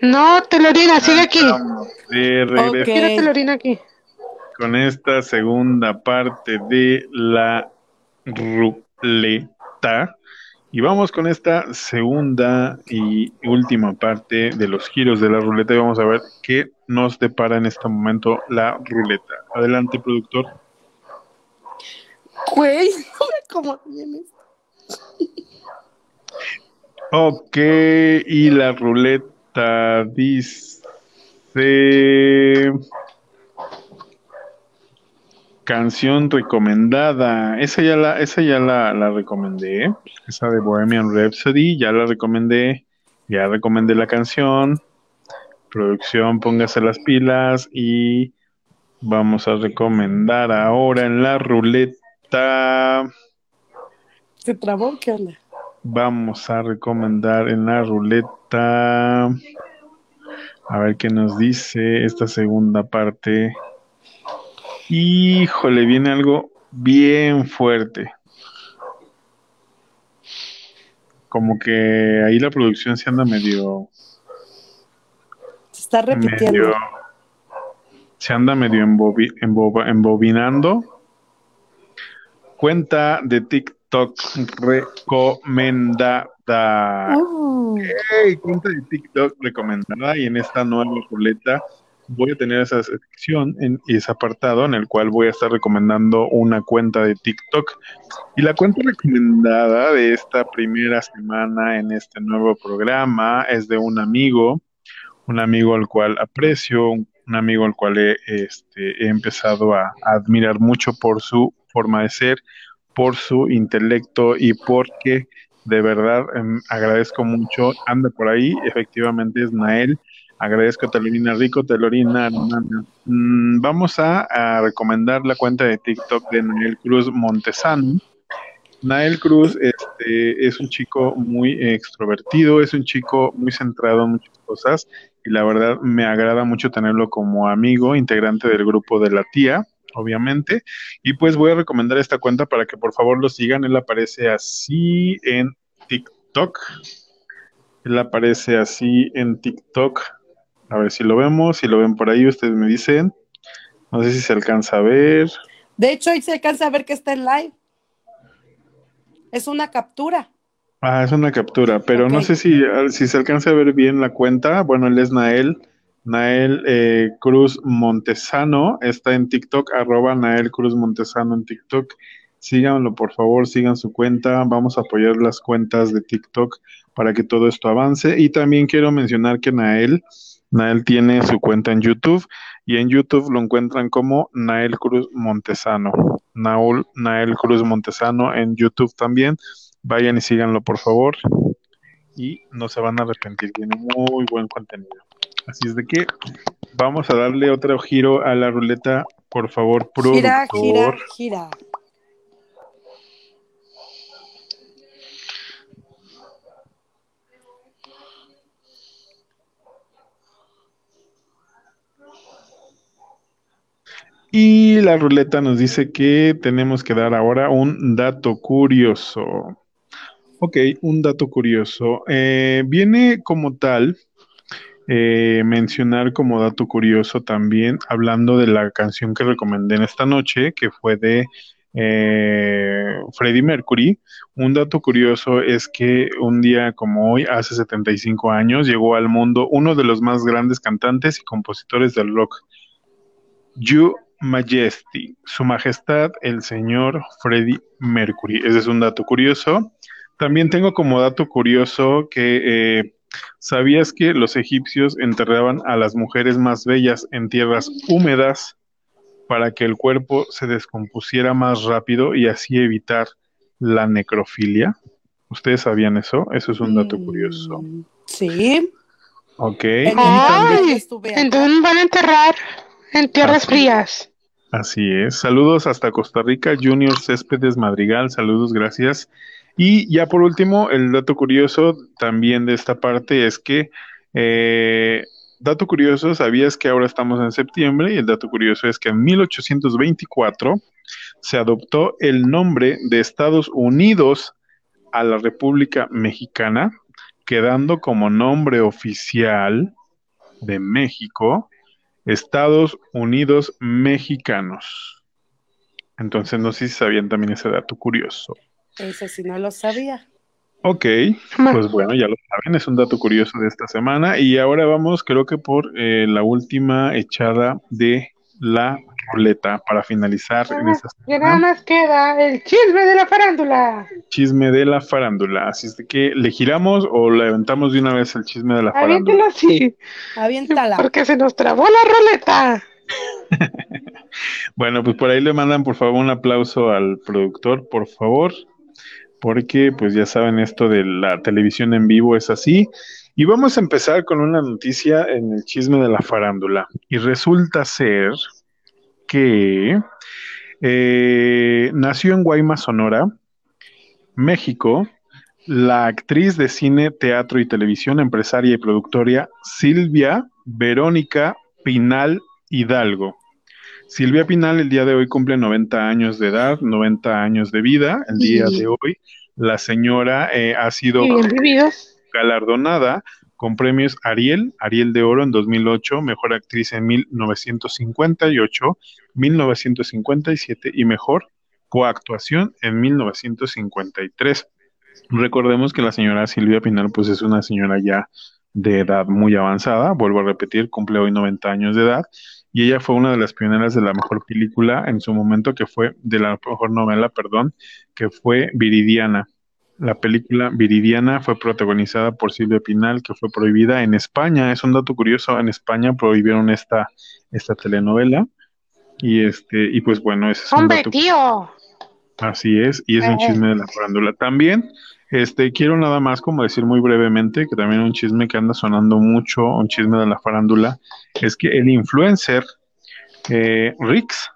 Speaker 2: No, Telorina, sigue aquí.
Speaker 3: Estamos de regreso
Speaker 4: Ok.
Speaker 2: Quiero Telorina aquí.
Speaker 3: con esta segunda parte de la ruleta. Y vamos con esta segunda y última parte de los giros de la ruleta y vamos a ver qué nos depara en este momento la ruleta. Adelante, productor.
Speaker 4: Güey, bien esto.
Speaker 3: Ok, y la ruleta dice canción recomendada. Esa ya la, esa ya la, la recomendé. Esa de Bohemian Rhapsody, ya la recomendé. Ya recomendé la canción. Producción, póngase las pilas y vamos a recomendar ahora en la ruleta.
Speaker 4: ¿Se trabó? ¿Qué onda?
Speaker 3: Vamos a recomendar en la ruleta. A ver qué nos dice esta segunda parte. Híjole, viene algo bien fuerte. Como que ahí la producción se anda medio,
Speaker 4: está repitiendo.
Speaker 3: medio, se anda medio embobi- embobinando. Cuenta de TikTok recomendada.
Speaker 4: Uh,
Speaker 3: Hey, cuenta de TikTok recomendada y en esta nueva ruleta voy a tener esa sección en ese apartado en el cual voy a estar recomendando una cuenta de TikTok y la cuenta recomendada de esta primera semana en este nuevo programa es de un amigo, un amigo al cual aprecio, un amigo al cual he, este, he empezado a, admirar mucho por su forma de ser, por su intelecto y porque de verdad em, agradezco mucho. Anda por ahí, efectivamente es Nael. Agradezco a Telorina Rico, Telorina. Mm, vamos a, a recomendar la cuenta de TikTok de Nael Cruz Montesano. Nael Cruz este, es un chico muy extrovertido, es un chico muy centrado en muchas cosas y la verdad me agrada mucho tenerlo como amigo, integrante del grupo de la tía, obviamente. Y pues voy a recomendar esta cuenta para que por favor lo sigan. Él aparece así en TikTok. Él aparece así en TikTok. A ver si lo vemos, si lo ven por ahí, ustedes me dicen. No sé si se alcanza a ver.
Speaker 4: De hecho, ahí se alcanza a ver que está en live. Es una captura.
Speaker 3: Ah, es una captura, pero no sé si, si se alcanza a ver bien la cuenta. Bueno, él es Nael, Nael eh, Cruz Montesano, está en TikTok, arroba Nael Cruz Montesano en TikTok. Síganlo, por favor, sigan su cuenta. Vamos a apoyar las cuentas de TikTok para que todo esto avance. Y también quiero mencionar que Nael, Nael tiene su cuenta en YouTube y en YouTube lo encuentran como Nael Cruz Montesano. Naul, Nael Cruz Montesano en YouTube también. Vayan y síganlo, por favor. Y no se van a arrepentir. Tiene muy buen contenido. Así es de que vamos a darle otro giro a la ruleta, por favor,
Speaker 4: Gira, gira,
Speaker 3: productor.
Speaker 4: gira.
Speaker 3: Y la ruleta nos dice que tenemos que dar ahora un dato curioso. Ok, un dato curioso. Eh, viene como tal eh, mencionar como dato curioso también, hablando de la canción que recomendé en esta noche, que fue de eh, Freddie Mercury. Un dato curioso es que un día como hoy, hace 75 años, llegó al mundo uno de los más grandes cantantes y compositores del rock, You Majesty, Su Majestad el señor Freddie Mercury. Ese es un dato curioso. También tengo como dato curioso que eh, ¿sabías que los egipcios enterraban a las mujeres más bellas en tierras húmedas para que el cuerpo se descompusiera más rápido y así evitar la necrofilia? ¿Ustedes sabían eso? Eso es un dato curioso.
Speaker 4: Mm, Sí.
Speaker 3: Ok.
Speaker 2: Ay, entonces van a enterrar en tierras
Speaker 3: Así.
Speaker 2: frías.
Speaker 3: Así es. Saludos hasta Costa Rica, Junior Céspedes Madrigal. Saludos, gracias. Y ya por último, el dato curioso también de esta parte es que, eh, dato curioso, sabías que ahora estamos en septiembre y el dato curioso es que en 1824 se adoptó el nombre de Estados Unidos a la República Mexicana, quedando como nombre oficial de México, Estados Unidos mexicanos. Entonces no sé si sabían también ese dato curioso.
Speaker 4: Ese sí no lo sabía.
Speaker 3: Ok, pues bueno, ya lo saben, es un dato curioso de esta semana. Y ahora vamos, creo que por eh, la última echada de la ruleta para finalizar en esta
Speaker 2: Ya nada más queda el chisme de la farándula.
Speaker 3: chisme de la farándula. Así es de que le giramos o le aventamos de una vez el chisme de la farándula.
Speaker 2: Aviéntelo así,
Speaker 4: Aviéntala.
Speaker 2: porque se nos trabó la ruleta.
Speaker 3: Bueno, pues por ahí le mandan por favor un aplauso al productor, por favor, porque pues ya saben esto de la televisión en vivo es así. Y vamos a empezar con una noticia en el chisme de la farándula. Y resulta ser que eh, nació en Guaymas, Sonora, México, la actriz de cine, teatro y televisión, empresaria y productora Silvia Verónica Pinal Hidalgo. Silvia Pinal el día de hoy cumple 90 años de edad, 90 años de vida. El día
Speaker 2: Sí.
Speaker 3: de hoy la señora eh, ha sido galardonada con premios Ariel, Ariel de Oro en 2008, Mejor Actriz en 1958, 1957 y Mejor Coactuación en 1953. Recordemos que la señora Silvia Pinal pues es una señora ya de edad muy avanzada, vuelvo a repetir, cumple hoy 90 años de edad y ella fue una de las pioneras de la mejor película en su momento que fue de la mejor novela, perdón, que fue Viridiana. La película Viridiana fue protagonizada por Silvia Pinal, que fue prohibida en España. Es un dato curioso, en España prohibieron esta, esta telenovela. Y este, y pues bueno, ese es un
Speaker 2: Hombre,
Speaker 3: dato
Speaker 2: tío.
Speaker 3: Así es, y es un
Speaker 2: Eh.
Speaker 3: chisme de la farándula. También, este, quiero nada más como decir muy brevemente que también un chisme que anda sonando mucho, un chisme de la farándula, es que el influencer eh, Rix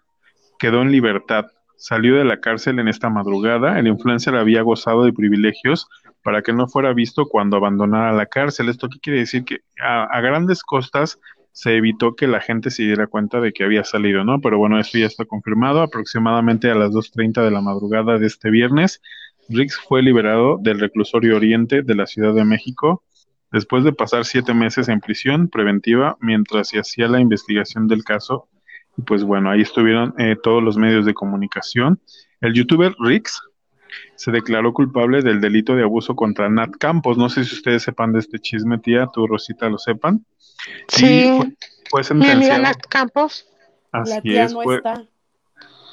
Speaker 3: quedó en libertad. Salió de la cárcel en esta madrugada. El influencer había gozado de privilegios para que no fuera visto cuando abandonara la cárcel. ¿Esto qué quiere decir? Que a, a grandes costas se evitó que la gente se diera cuenta de que había salido, ¿no? Pero bueno, esto ya está confirmado. Aproximadamente a las 2.30 de la madrugada de este viernes, Rix fue liberado del reclusorio oriente de la Ciudad de México después de pasar siete meses en prisión preventiva mientras se hacía la investigación del caso. Y pues bueno, ahí estuvieron eh, todos los medios de comunicación. El youtuber Rix se declaró culpable del delito de abuso contra Nat Campos. No sé si ustedes sepan de este chisme, tía, tú, Rosita, lo sepan.
Speaker 2: Sí.
Speaker 3: fue, fue
Speaker 2: Mi amiga
Speaker 3: sentenciado.
Speaker 2: Nat Campos.
Speaker 3: Así
Speaker 4: la tía
Speaker 3: es,
Speaker 4: no
Speaker 3: fue-
Speaker 4: está.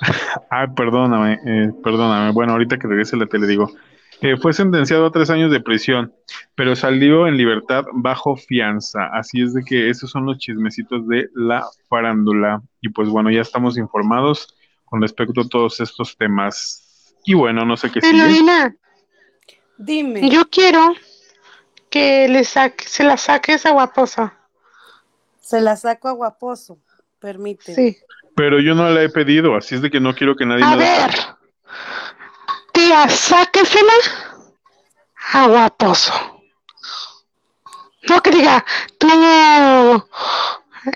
Speaker 3: Ah, perdóname, eh, perdóname. Bueno, ahorita que regrese la tele digo. Eh, fue sentenciado a tres años de prisión, pero salió en libertad bajo fianza. Así es de que esos son los chismecitos de la farándula. Y pues bueno, ya estamos informados con respecto a todos estos temas. Y bueno, no sé qué sigue.
Speaker 4: Dime.
Speaker 2: yo quiero que le saque, se la saques a Guaposa.
Speaker 4: Se la saco a Guaposo. Permíteme.
Speaker 2: Sí.
Speaker 3: Pero yo no la he pedido, así es de que no quiero que nadie
Speaker 2: A
Speaker 3: me la
Speaker 2: ver. Tía, sáquesela a Guaposo. No que diga, tú,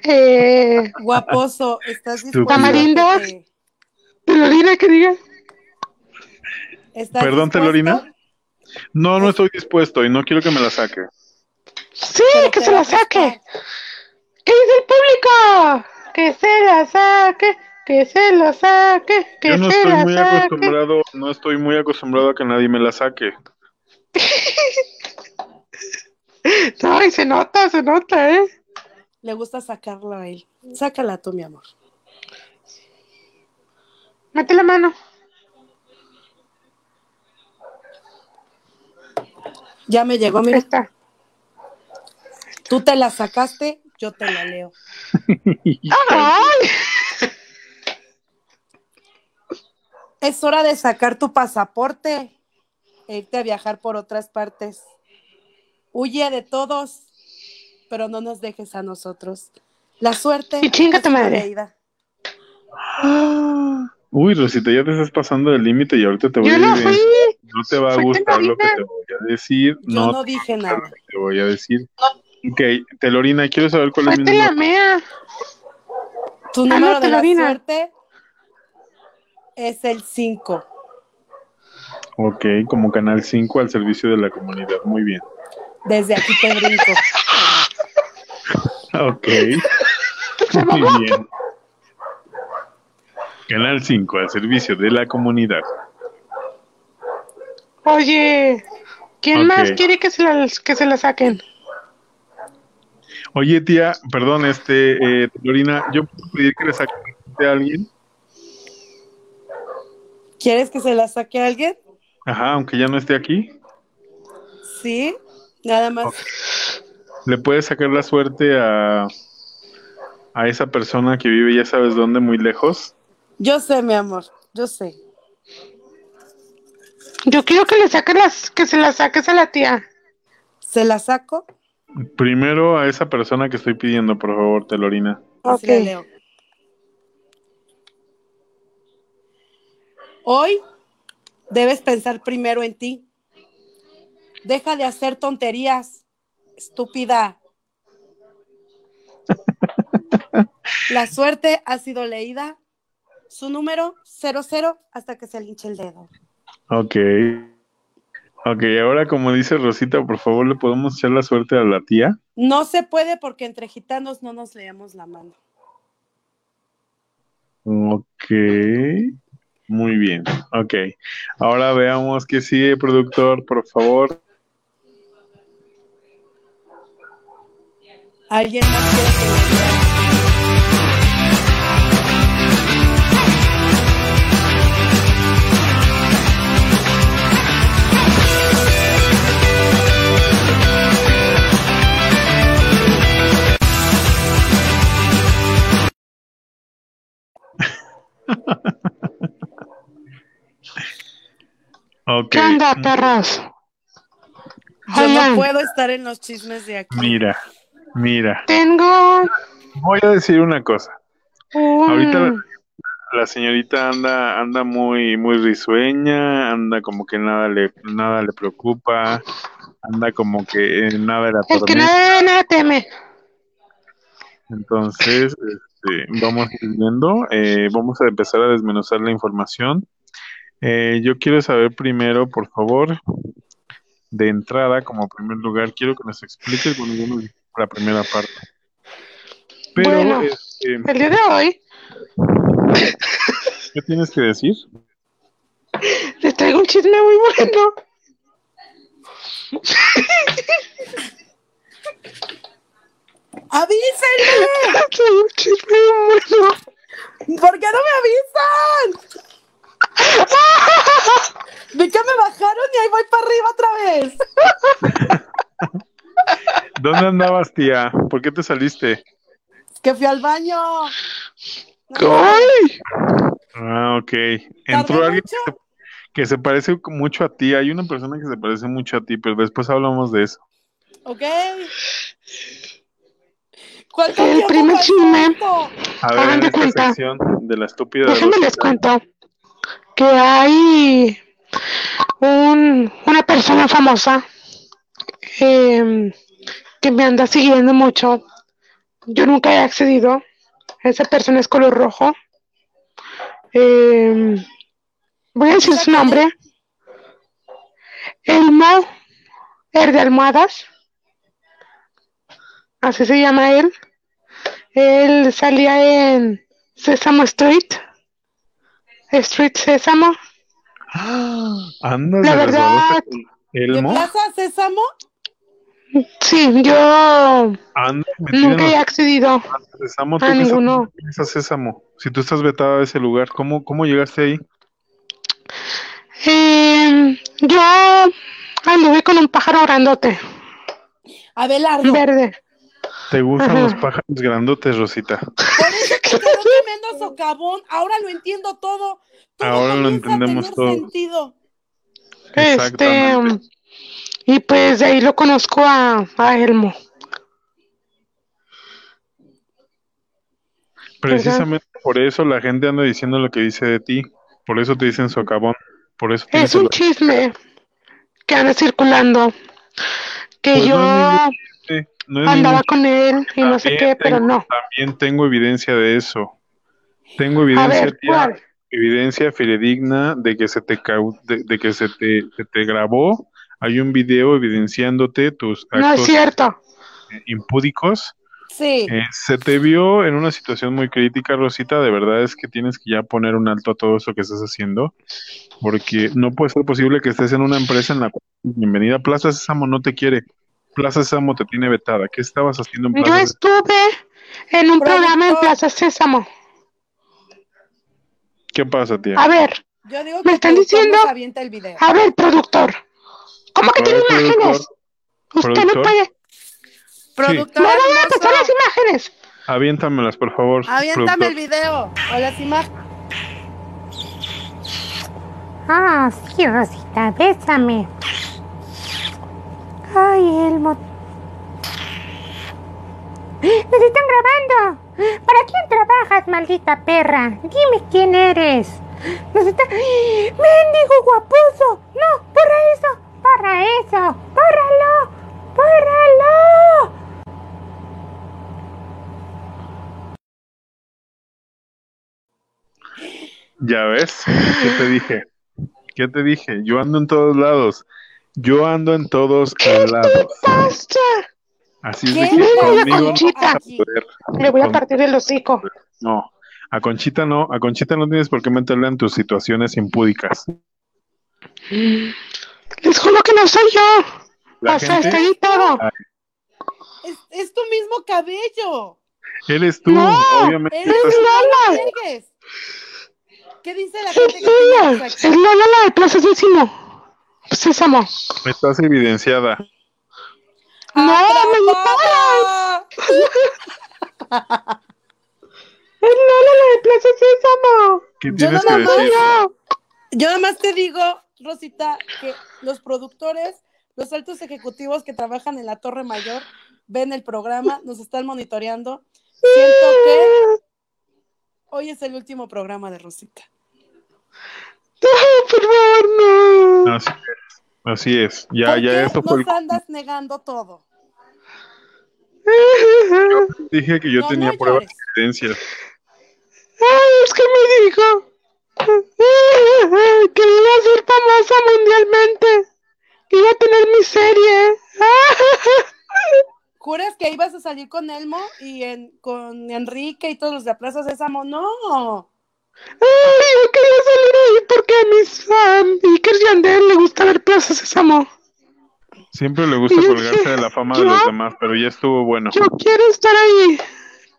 Speaker 2: eh,
Speaker 4: Guaposo, ¿estás dispuesto?
Speaker 2: Tamarindo.
Speaker 4: a que te-
Speaker 2: Telorina que diga.
Speaker 4: ¿Estás
Speaker 3: Perdón,
Speaker 4: dispuesto?
Speaker 3: Telorina. No, no estoy dispuesto y no quiero que me la saque.
Speaker 2: Sí,
Speaker 4: Pero
Speaker 2: que se la saque. ¿Qué dice el público? Que se la saque, que se la saque, que
Speaker 3: Yo no
Speaker 2: se
Speaker 3: estoy
Speaker 2: la
Speaker 3: muy
Speaker 2: saque.
Speaker 3: acostumbrado, no estoy muy acostumbrado a que nadie me la saque.
Speaker 2: Ay, se nota, se nota, ¿eh?
Speaker 4: Le gusta sacarla a él. Sácala tú, mi amor.
Speaker 2: Mete la mano.
Speaker 4: Ya me llegó,
Speaker 2: Ahí
Speaker 4: mira.
Speaker 2: está.
Speaker 4: Tú te la sacaste, yo te la leo.
Speaker 2: Ay,
Speaker 4: Es hora de sacar tu pasaporte e irte a viajar por otras partes. Huye de todos, pero no nos dejes a nosotros. La suerte
Speaker 2: Y chinga tu madre.
Speaker 4: leída.
Speaker 3: Uy, Rosita, ya te estás pasando del límite y ahorita te voy
Speaker 2: yo
Speaker 3: a
Speaker 2: no
Speaker 3: decir.
Speaker 2: fui.
Speaker 3: No te va a gustar lo que te voy a decir.
Speaker 4: Yo
Speaker 3: No,
Speaker 4: no dije nada.
Speaker 3: te voy a decir. Ok, Telorina, quiero saber cuál es mi
Speaker 2: Fue la
Speaker 3: número.
Speaker 2: mea.
Speaker 4: Tu
Speaker 2: Ah, no,
Speaker 4: número de la
Speaker 2: Telorina.
Speaker 4: suerte es el 5.
Speaker 3: Ok, como Canal 5 al servicio de la comunidad. Muy bien.
Speaker 4: Desde aquí te brinco.
Speaker 3: Ok. Muy bien. Canal 5 al servicio de la comunidad.
Speaker 2: Oye, ¿quién más quiere que se la, que se la saquen?
Speaker 3: Oye, tía, perdón, este, eh, Lorina, ¿yo puedo pedir que le saque a alguien?
Speaker 4: ¿Quieres que se la saque a alguien?
Speaker 3: Ajá, aunque ya no esté aquí.
Speaker 4: Sí, nada más.
Speaker 3: ¿Le puedes sacar la suerte a, a esa persona que vive, ya sabes dónde, muy lejos?
Speaker 4: Yo sé, mi amor, yo sé.
Speaker 2: Yo quiero que le saques las, que se las saques a la tía.
Speaker 4: ¿Se la saco?
Speaker 3: Primero a esa persona que estoy pidiendo, por favor, Telorina.
Speaker 4: Así
Speaker 2: Ok.
Speaker 4: leo. Hoy debes pensar primero en ti. Deja de hacer tonterías, estúpida. La suerte ha sido leída. Su número 00 hasta que se le hinche el dedo.
Speaker 3: Ok. Ok, ahora como dice Rosita, por favor, ¿le podemos echar la suerte a la tía?
Speaker 4: No se puede porque entre gitanos no nos leemos la mano.
Speaker 3: Ok. Muy bien. Ok. Ahora veamos qué sigue, productor, por favor.
Speaker 4: ¿Alguien más quiere que
Speaker 3: Ok.
Speaker 2: ¿Qué onda, perros?
Speaker 4: Yo
Speaker 2: Oigan.
Speaker 4: no puedo estar en los chismes de aquí.
Speaker 3: Mira, mira.
Speaker 2: Tengo
Speaker 3: Voy a decir una cosa.
Speaker 2: un...
Speaker 3: Ahorita la, la señorita anda, anda muy, muy risueña, anda como que nada le, nada le preocupa, anda como que nada le
Speaker 2: El que nada, nada teme.
Speaker 3: Entonces, este, vamos viendo, eh, vamos a empezar a desmenuzar la información. Eh, yo quiero saber primero, por favor, de entrada, como primer lugar, quiero que nos expliques, bueno, yo no dijiste la primera parte. Pero,
Speaker 2: Bueno.
Speaker 3: este,
Speaker 2: El día de hoy
Speaker 3: ¿qué tienes que decir?
Speaker 2: les traigo un chisme muy bueno.
Speaker 4: ¡Avísenme!
Speaker 2: Traigo un chisme bueno.
Speaker 4: ¿Por qué no me avisan? Vi que me bajaron y ahí voy para arriba otra vez.
Speaker 3: ¿Dónde andabas, tía? ¿Por qué te saliste?
Speaker 4: Que fui al baño.
Speaker 2: ¡Ay!
Speaker 3: Ah, ok. Entró
Speaker 4: ¿Tardé
Speaker 3: alguien
Speaker 4: mucho?
Speaker 3: que se, que se parece mucho a ti. Hay una persona que se parece mucho a ti, pero después hablamos de eso.
Speaker 4: ¿Ok? ¿Cuánto
Speaker 2: El primer chisme.
Speaker 3: A ver,
Speaker 2: Hagan
Speaker 3: en
Speaker 2: de
Speaker 3: esta
Speaker 2: cuenta.
Speaker 3: sección de la estúpida
Speaker 2: Déjenme les cuento que hay un, una persona famosa eh, que me anda siguiendo mucho. Yo nunca he accedido. Esa persona es color rojo. Eh, voy a decir su nombre. Elmo Er de Almohadas. Así se llama él. Él salía en Sesame Street. Street Sésamo.
Speaker 3: Andas
Speaker 2: La verdad,
Speaker 3: resbalosa con
Speaker 4: ¿De
Speaker 3: Elmo.
Speaker 4: Plaza Sésamo?
Speaker 2: Sí, yo nunca he accedido
Speaker 3: Sésamo. ¿Tú
Speaker 2: a ninguno.
Speaker 3: a Sésamo? Si tú estás vetada de ese lugar, ¿cómo, cómo llegaste ahí?
Speaker 2: Eh, yo anduve con un pájaro grandote,
Speaker 4: Abelardo.
Speaker 2: verde.
Speaker 3: ¿Te gustan
Speaker 2: Ajá.
Speaker 3: los pájaros grandotes, Rosita?
Speaker 4: Por eso te quedó tremendo socavón. Ahora lo entiendo todo. Todo
Speaker 3: Ahora lo entendemos todo.
Speaker 4: sentido.
Speaker 2: Este,
Speaker 3: Exactamente.
Speaker 2: y pues de ahí lo conozco a, a Elmo.
Speaker 3: Precisamente por eso la gente anda diciendo lo que dice de ti. Por eso te dicen socavón. Por eso
Speaker 2: Es un chisme que anda circulando. Que
Speaker 3: Pues
Speaker 2: yo
Speaker 3: no es no es
Speaker 2: andaba
Speaker 3: ningún-
Speaker 2: con él y no sé qué, pero no.
Speaker 3: También tengo evidencia de eso. Tengo evidencia,
Speaker 2: ver,
Speaker 3: tía,
Speaker 2: ¿cuál?
Speaker 3: evidencia fidedigna de que se te de, de que se te, se te grabó. Hay un video evidenciándote tus
Speaker 2: No es
Speaker 3: actos
Speaker 2: cierto.
Speaker 3: impúdicos
Speaker 4: Sí.
Speaker 3: Eh, se te vio en una situación muy crítica, Rosita. De verdad es que tienes que ya poner un alto a todo eso que estás haciendo, porque no puede ser posible que estés en una empresa en la cual bienvenida Plaza Sésamo no te quiere. Plaza Sésamo te tiene vetada. ¿Qué estabas haciendo en
Speaker 2: Yo
Speaker 3: Plaza Sésamo?
Speaker 2: estuve en un programa en
Speaker 4: Productor.
Speaker 2: Plaza Sésamo.
Speaker 3: ¿Qué pasa, tía?
Speaker 2: A ver,
Speaker 4: Yo digo
Speaker 2: ¿Me
Speaker 4: que el
Speaker 2: están
Speaker 4: productor
Speaker 2: diciendo?
Speaker 4: avienta el video.
Speaker 2: a ver, productor. ¿Cómo que tiene
Speaker 3: ver,
Speaker 2: imágenes?
Speaker 3: productor.
Speaker 2: Usted no
Speaker 3: productor.
Speaker 2: puede.
Speaker 4: Productor
Speaker 2: No, no, no, pasar las imágenes.
Speaker 3: Aviéntamelas, por favor.
Speaker 4: aviéntame
Speaker 3: productor.
Speaker 4: el video o las imágenes.
Speaker 6: Ah, sí, Rosita, bésame. Ay, Elmo. ¡Nos están grabando! ¿Para quién trabajas, maldita perra? Dime quién eres. Nos está... ¡Mendigo guaposo! ¡No! ¡Borra eso! ¡Borra eso! ¡Bórralo! ¡Bórralo!
Speaker 3: Ya ves, ¿qué te dije? ¿Qué te dije? Yo ando en todos lados. Yo ando en todos lados.
Speaker 2: ¡Basta!
Speaker 3: Así es
Speaker 4: ¿Qué
Speaker 3: de que conmigo no a poder.
Speaker 2: Me voy a partir el hocico.
Speaker 3: No, a Conchita no, a Conchita no tienes por qué meterla en tus situaciones impúdicas.
Speaker 2: Les juro que no soy yo.
Speaker 3: La
Speaker 2: o sea,
Speaker 3: gente,
Speaker 2: está ahí todo.
Speaker 4: Es, es tu mismo cabello.
Speaker 3: eres tú,
Speaker 2: No,
Speaker 3: obviamente.
Speaker 4: Eres
Speaker 2: Lola.
Speaker 4: ¿Qué dice la
Speaker 2: Es
Speaker 4: gente que
Speaker 2: Es Lola la de Plaza. Sésamo.
Speaker 3: estás evidenciada.
Speaker 2: No, me
Speaker 4: ¡Atrapada!
Speaker 2: Es Lola la de Plaza Sésamo.
Speaker 4: Yo nada más te digo, Rosita, que los productores, los altos ejecutivos que trabajan en la Torre Mayor, ven el programa, nos están monitoreando. Siento que hoy es el último programa de Rosita.
Speaker 2: No, por favor, no.
Speaker 3: Así es. Así es. Ya,
Speaker 4: ¿Por
Speaker 3: ya
Speaker 4: qué
Speaker 3: esto fue el...
Speaker 4: andas negando todo?
Speaker 3: Dije que yo
Speaker 4: No,
Speaker 3: tenía
Speaker 4: no
Speaker 3: pruebas
Speaker 4: llores.
Speaker 3: y evidencias.
Speaker 2: Ay, es que me dijo que iba a ser famosa mundialmente. Que iba a tener mi serie.
Speaker 4: ¿Juras que ibas a salir con Elmo y en, con Enrique y todos los de Plaza Sésamo? No.
Speaker 2: Ay, yo quería salir ahí porque a mis fans, Iker y Yandel le gusta ver Plaza Sésamo.
Speaker 3: Siempre le gusta colgarse
Speaker 2: dije,
Speaker 3: de la fama de los demás, pero ya estuvo bueno.
Speaker 2: Yo quiero estar ahí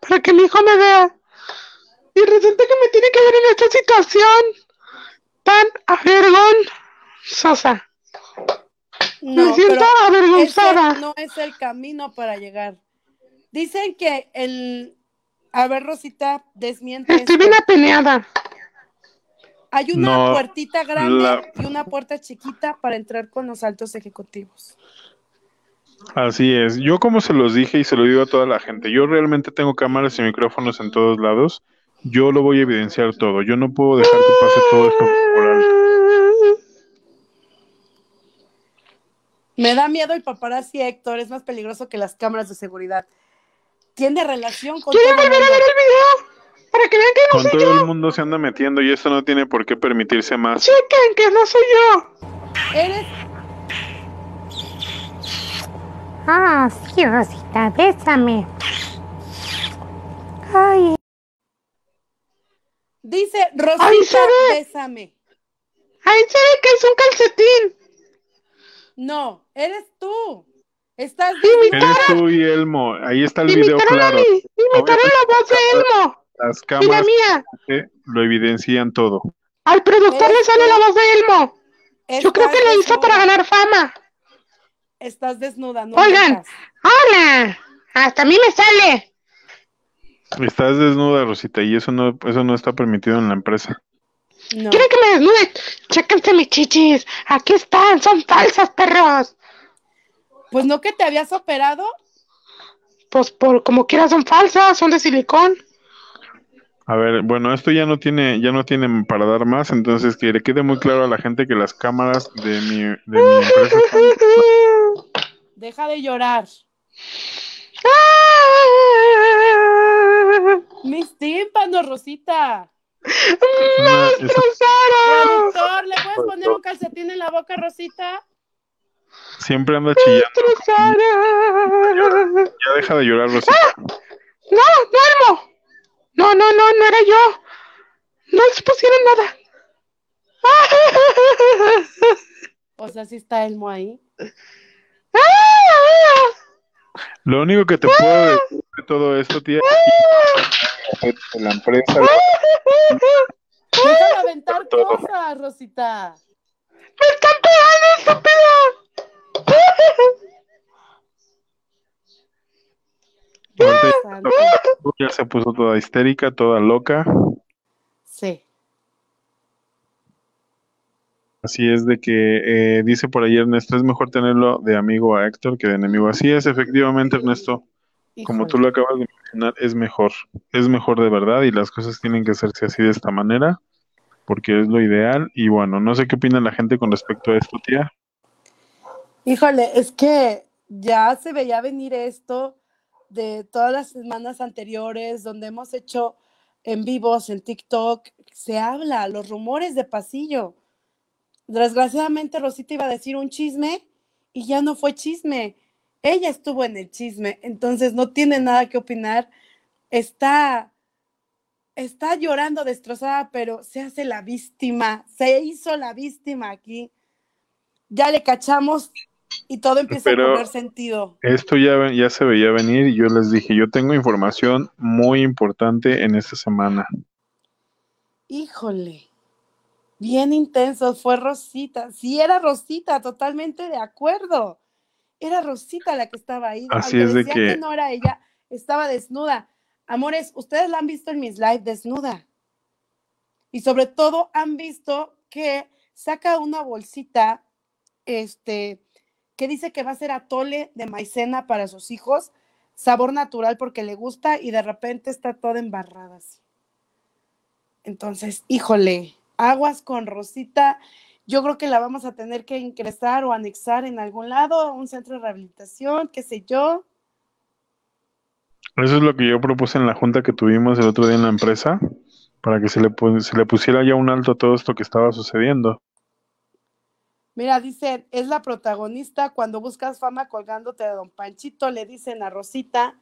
Speaker 2: para que mi hijo me vea. Y resulta que me tiene que ver en esta situación tan avergonzosa.
Speaker 4: No,
Speaker 2: me siento avergonzada.
Speaker 4: no es el camino para llegar. Dicen que el... A ver, Rosita, desmiente
Speaker 2: Estoy
Speaker 4: esto.
Speaker 2: bien apeneada.
Speaker 4: Hay una
Speaker 3: No,
Speaker 4: puertita grande
Speaker 3: la-
Speaker 4: y una puerta chiquita para entrar con los altos ejecutivos.
Speaker 3: Así es. Yo como se los dije y se lo digo a toda la gente, yo realmente tengo cámaras y micrófonos en todos lados. Yo lo voy a evidenciar todo. Yo no puedo dejar que pase todo esto por alto.
Speaker 4: Me da miedo el paparazzi Héctor, es más peligroso que las cámaras de seguridad. Tiene relación con
Speaker 2: ¿Quieren
Speaker 4: todo el
Speaker 2: volver a
Speaker 4: mundo.
Speaker 2: ver el video? Para que vean que no
Speaker 3: Con
Speaker 2: soy
Speaker 3: todo
Speaker 2: yo.
Speaker 3: el mundo se anda metiendo y eso no tiene por qué permitirse más.
Speaker 2: Chequen que no soy yo.
Speaker 4: Eres
Speaker 6: Ah, sí, Rosita, bésame. Ay,
Speaker 4: Dice Rosita,
Speaker 2: Ay, se ve.
Speaker 4: bésame.
Speaker 2: Ahí se ve que es un calcetín.
Speaker 4: No, eres tú. Estás
Speaker 3: Eres tú y Elmo. Ahí está el video
Speaker 2: Imitaron a
Speaker 3: claro.
Speaker 2: mí. Imitaron la voz de Elmo.
Speaker 3: Las
Speaker 2: la
Speaker 3: cámaras
Speaker 2: mía.
Speaker 3: lo evidencian todo.
Speaker 2: Al productor le sale la voz de Elmo. Yo creo que lo hizo para ganar fama.
Speaker 4: Estás desnuda, no
Speaker 2: Oigan. ¡Hola! Hasta a mí me sale.
Speaker 3: Estás desnuda, Rosita, y eso no, eso no está permitido en la empresa.
Speaker 4: No.
Speaker 2: ¿Quieren que me desnude? Chéquense mis chichis. Aquí están. Son falsas, perros.
Speaker 4: Pues no que te habías operado.
Speaker 2: Pues por como quiera son falsas. Son de silicón.
Speaker 3: A ver, bueno, esto ya no tiene, ya no tiene para dar más, entonces que le quede muy claro a la gente que las cámaras de mi, de mi empresa están-
Speaker 4: Deja de llorar. Mis tímpanos, Rosita.
Speaker 3: esa-
Speaker 2: ¡Destrozaron!
Speaker 4: Productor, ¿le puedes poner un calcetín en la boca, Rosita?
Speaker 3: Siempre anda chillando. Ya deja de llorar, Rosita.
Speaker 2: No, duermo. No, no, no, no era yo. No les pusieron nada.
Speaker 4: O sea, sí está Elmo ahí.
Speaker 3: Lo único que te puedo decir de todo esto, tía, es que la empresa
Speaker 4: Déjame aventar
Speaker 3: Todo.
Speaker 4: cosas, Rosita.
Speaker 2: ¡Me están pegando, estúpido!
Speaker 3: Ya se puso toda histérica, toda loca.
Speaker 4: Sí.
Speaker 3: Así es de que eh, dice por ahí Ernesto, es mejor tenerlo de amigo a Héctor que de enemigo. Así es, efectivamente, Ernesto. Como tú lo acabas de mencionar, es mejor. Es mejor de verdad y las cosas tienen que hacerse así de esta manera porque es lo ideal. Y bueno, no sé qué opina la gente con respecto a esto, tía.
Speaker 4: Híjole, es que ya se veía venir esto de todas las semanas anteriores donde hemos hecho en vivos en TikTok. Se habla, los rumores de pasillo. Desgraciadamente Rosita iba a decir un chisme y ya no fue chisme. Ella estuvo en el chisme, entonces no tiene nada que opinar. Está, está llorando destrozada, pero se hace la víctima. Se hizo la víctima aquí. Ya le cachamos y todo empieza
Speaker 3: Pero-
Speaker 4: a cobrar sentido.
Speaker 3: Esto ya, ya se veía venir y yo les dije, yo tengo información muy importante en esta semana.
Speaker 4: Híjole, bien intenso, fue Rosita. Sí, era Rosita, totalmente de acuerdo. Era Rosita la que estaba ahí.
Speaker 3: Así es de
Speaker 4: decía
Speaker 3: que-
Speaker 4: no era ella, estaba desnuda. Amores, ustedes la han visto en mis live desnuda. Y sobre todo han visto que saca una bolsita, este, que dice que va a ser atole de maicena para sus hijos, sabor natural porque le gusta y de repente está toda embarrada así. Entonces, híjole, aguas con Rosita. Yo creo que la vamos a tener que ingresar o anexar en algún lado, a un centro de rehabilitación, qué sé yo.
Speaker 3: Eso es lo que yo propuse en la junta que tuvimos el otro día en la empresa, para que se le pusiera ya un alto a todo esto que estaba sucediendo.
Speaker 4: Mira, dicen, es la protagonista cuando buscas fama colgándote de Don Panchito, le dicen a Rosita.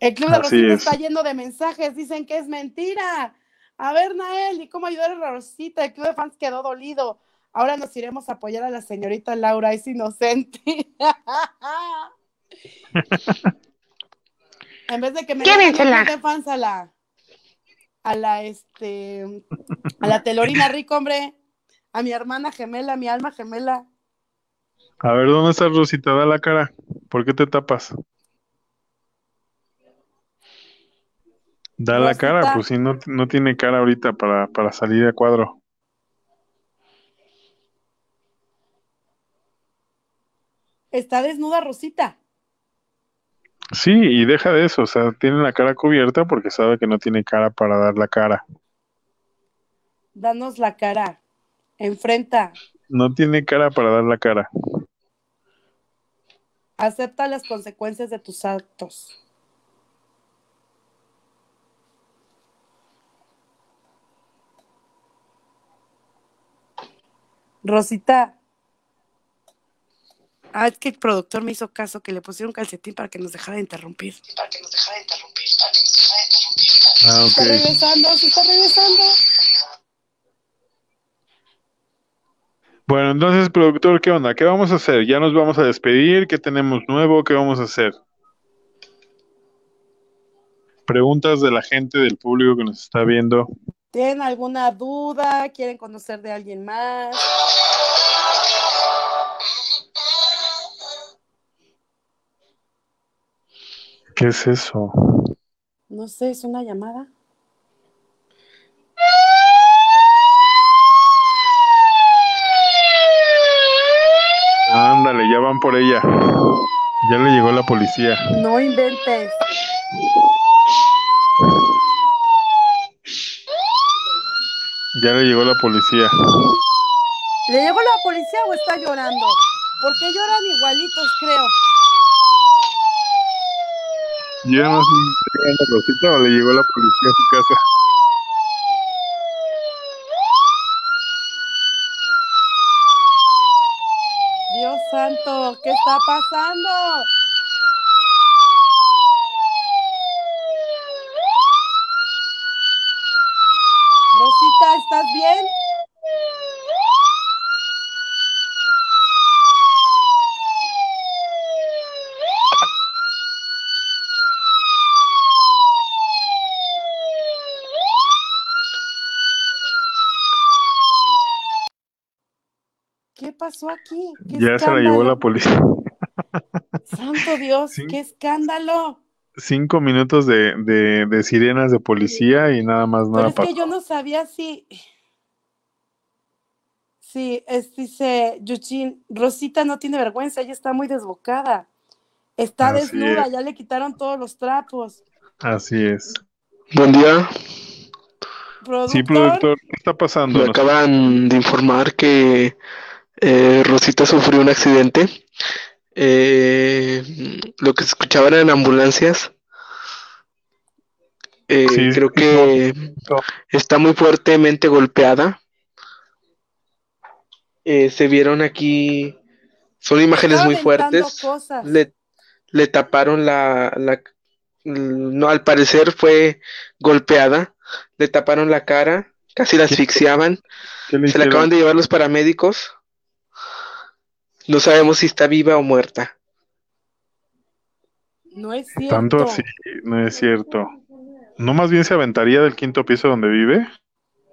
Speaker 4: El club de
Speaker 3: Así
Speaker 4: Rosita
Speaker 3: es.
Speaker 4: está lleno de mensajes, dicen que es mentira. A ver, Nael, ¿y cómo ayudar a Rosita? El club de fans quedó dolido. Ahora nos iremos a apoyar a la señorita Laura, es inocente. en vez de que me den el
Speaker 2: Llévensela.
Speaker 4: club de fans a la, a la, este, a la telorina rico, hombre, a mi hermana gemela, a mi alma gemela.
Speaker 3: A ver, ¿dónde está Rosita? Da la cara. ¿Por qué te tapas? Da la cara, pues si no, no tiene cara ahorita para, para salir a cuadro.
Speaker 4: Está desnuda Rosita.
Speaker 3: Sí, y deja de eso, o sea, tiene la cara cubierta porque sabe que no tiene cara para dar la cara.
Speaker 4: Danos la cara. Enfrenta.
Speaker 3: No tiene cara para dar la cara.
Speaker 4: Acepta las consecuencias de tus actos. Rosita. Ah, es que el productor me hizo caso que le pusieron calcetín para que nos dejara de interrumpir.
Speaker 3: Ah,
Speaker 4: Está
Speaker 3: ok.
Speaker 4: regresando, sí está regresando.
Speaker 3: Bueno, entonces, productor, ¿qué onda? ¿Qué vamos a hacer? ¿Ya nos vamos a despedir? ¿Qué tenemos nuevo? ¿Qué vamos a hacer? Preguntas de la gente, del público que nos está viendo.
Speaker 4: ¿Tienen alguna duda? ¿Quieren conocer de alguien más?
Speaker 3: ¿Qué es eso?
Speaker 4: No sé, es una llamada.
Speaker 3: Ándale, ya van por ella. Ya le llegó la policía.
Speaker 4: No inventes.
Speaker 3: Ya le llegó la policía.
Speaker 4: ¿Le llegó la policía o está llorando? Porque lloran igualitos, creo.
Speaker 3: Yo no sé si está llegando Rosita o le llegó la policía a su casa.
Speaker 4: Dios santo, ¿qué está pasando? Rosita, ¿estás bien? ¿Qué pasó aquí? ¿Qué
Speaker 3: Ya se la llevó la policía.
Speaker 4: Santo Dios, qué escándalo.
Speaker 3: Cinco minutos de, de, de sirenas de policía y nada más
Speaker 4: Pero
Speaker 3: nada
Speaker 4: es que yo no sabía si. Sí, es, dice Yuchin, Rosita no tiene vergüenza, ella está muy desbocada. Está
Speaker 3: Así
Speaker 4: desnuda,
Speaker 3: es.
Speaker 4: ya le quitaron todos los trapos.
Speaker 3: Así es.
Speaker 5: Buen día.
Speaker 4: Productor,
Speaker 3: Sí, productor, ¿qué está pasando?
Speaker 5: Me acaban de informar que eh, Rosita sufrió un accidente. Eh, lo que se escuchaban en ambulancias. Eh,
Speaker 3: Sí,
Speaker 5: creo que
Speaker 3: no.
Speaker 5: está muy fuertemente golpeada. Eh, se vieron aquí, son imágenes
Speaker 4: estaba
Speaker 5: muy fuertes.
Speaker 4: cosas.
Speaker 5: Le, le taparon la, la, no, al parecer fue golpeada. Le taparon la cara, casi la asfixiaban.
Speaker 3: ¿Qué le
Speaker 5: Se la acaban de llevar los paramédicos. No sabemos si está viva o muerta.
Speaker 4: No es cierto.
Speaker 3: Tanto así, no es cierto. ¿No más bien se aventaría del quinto piso donde vive?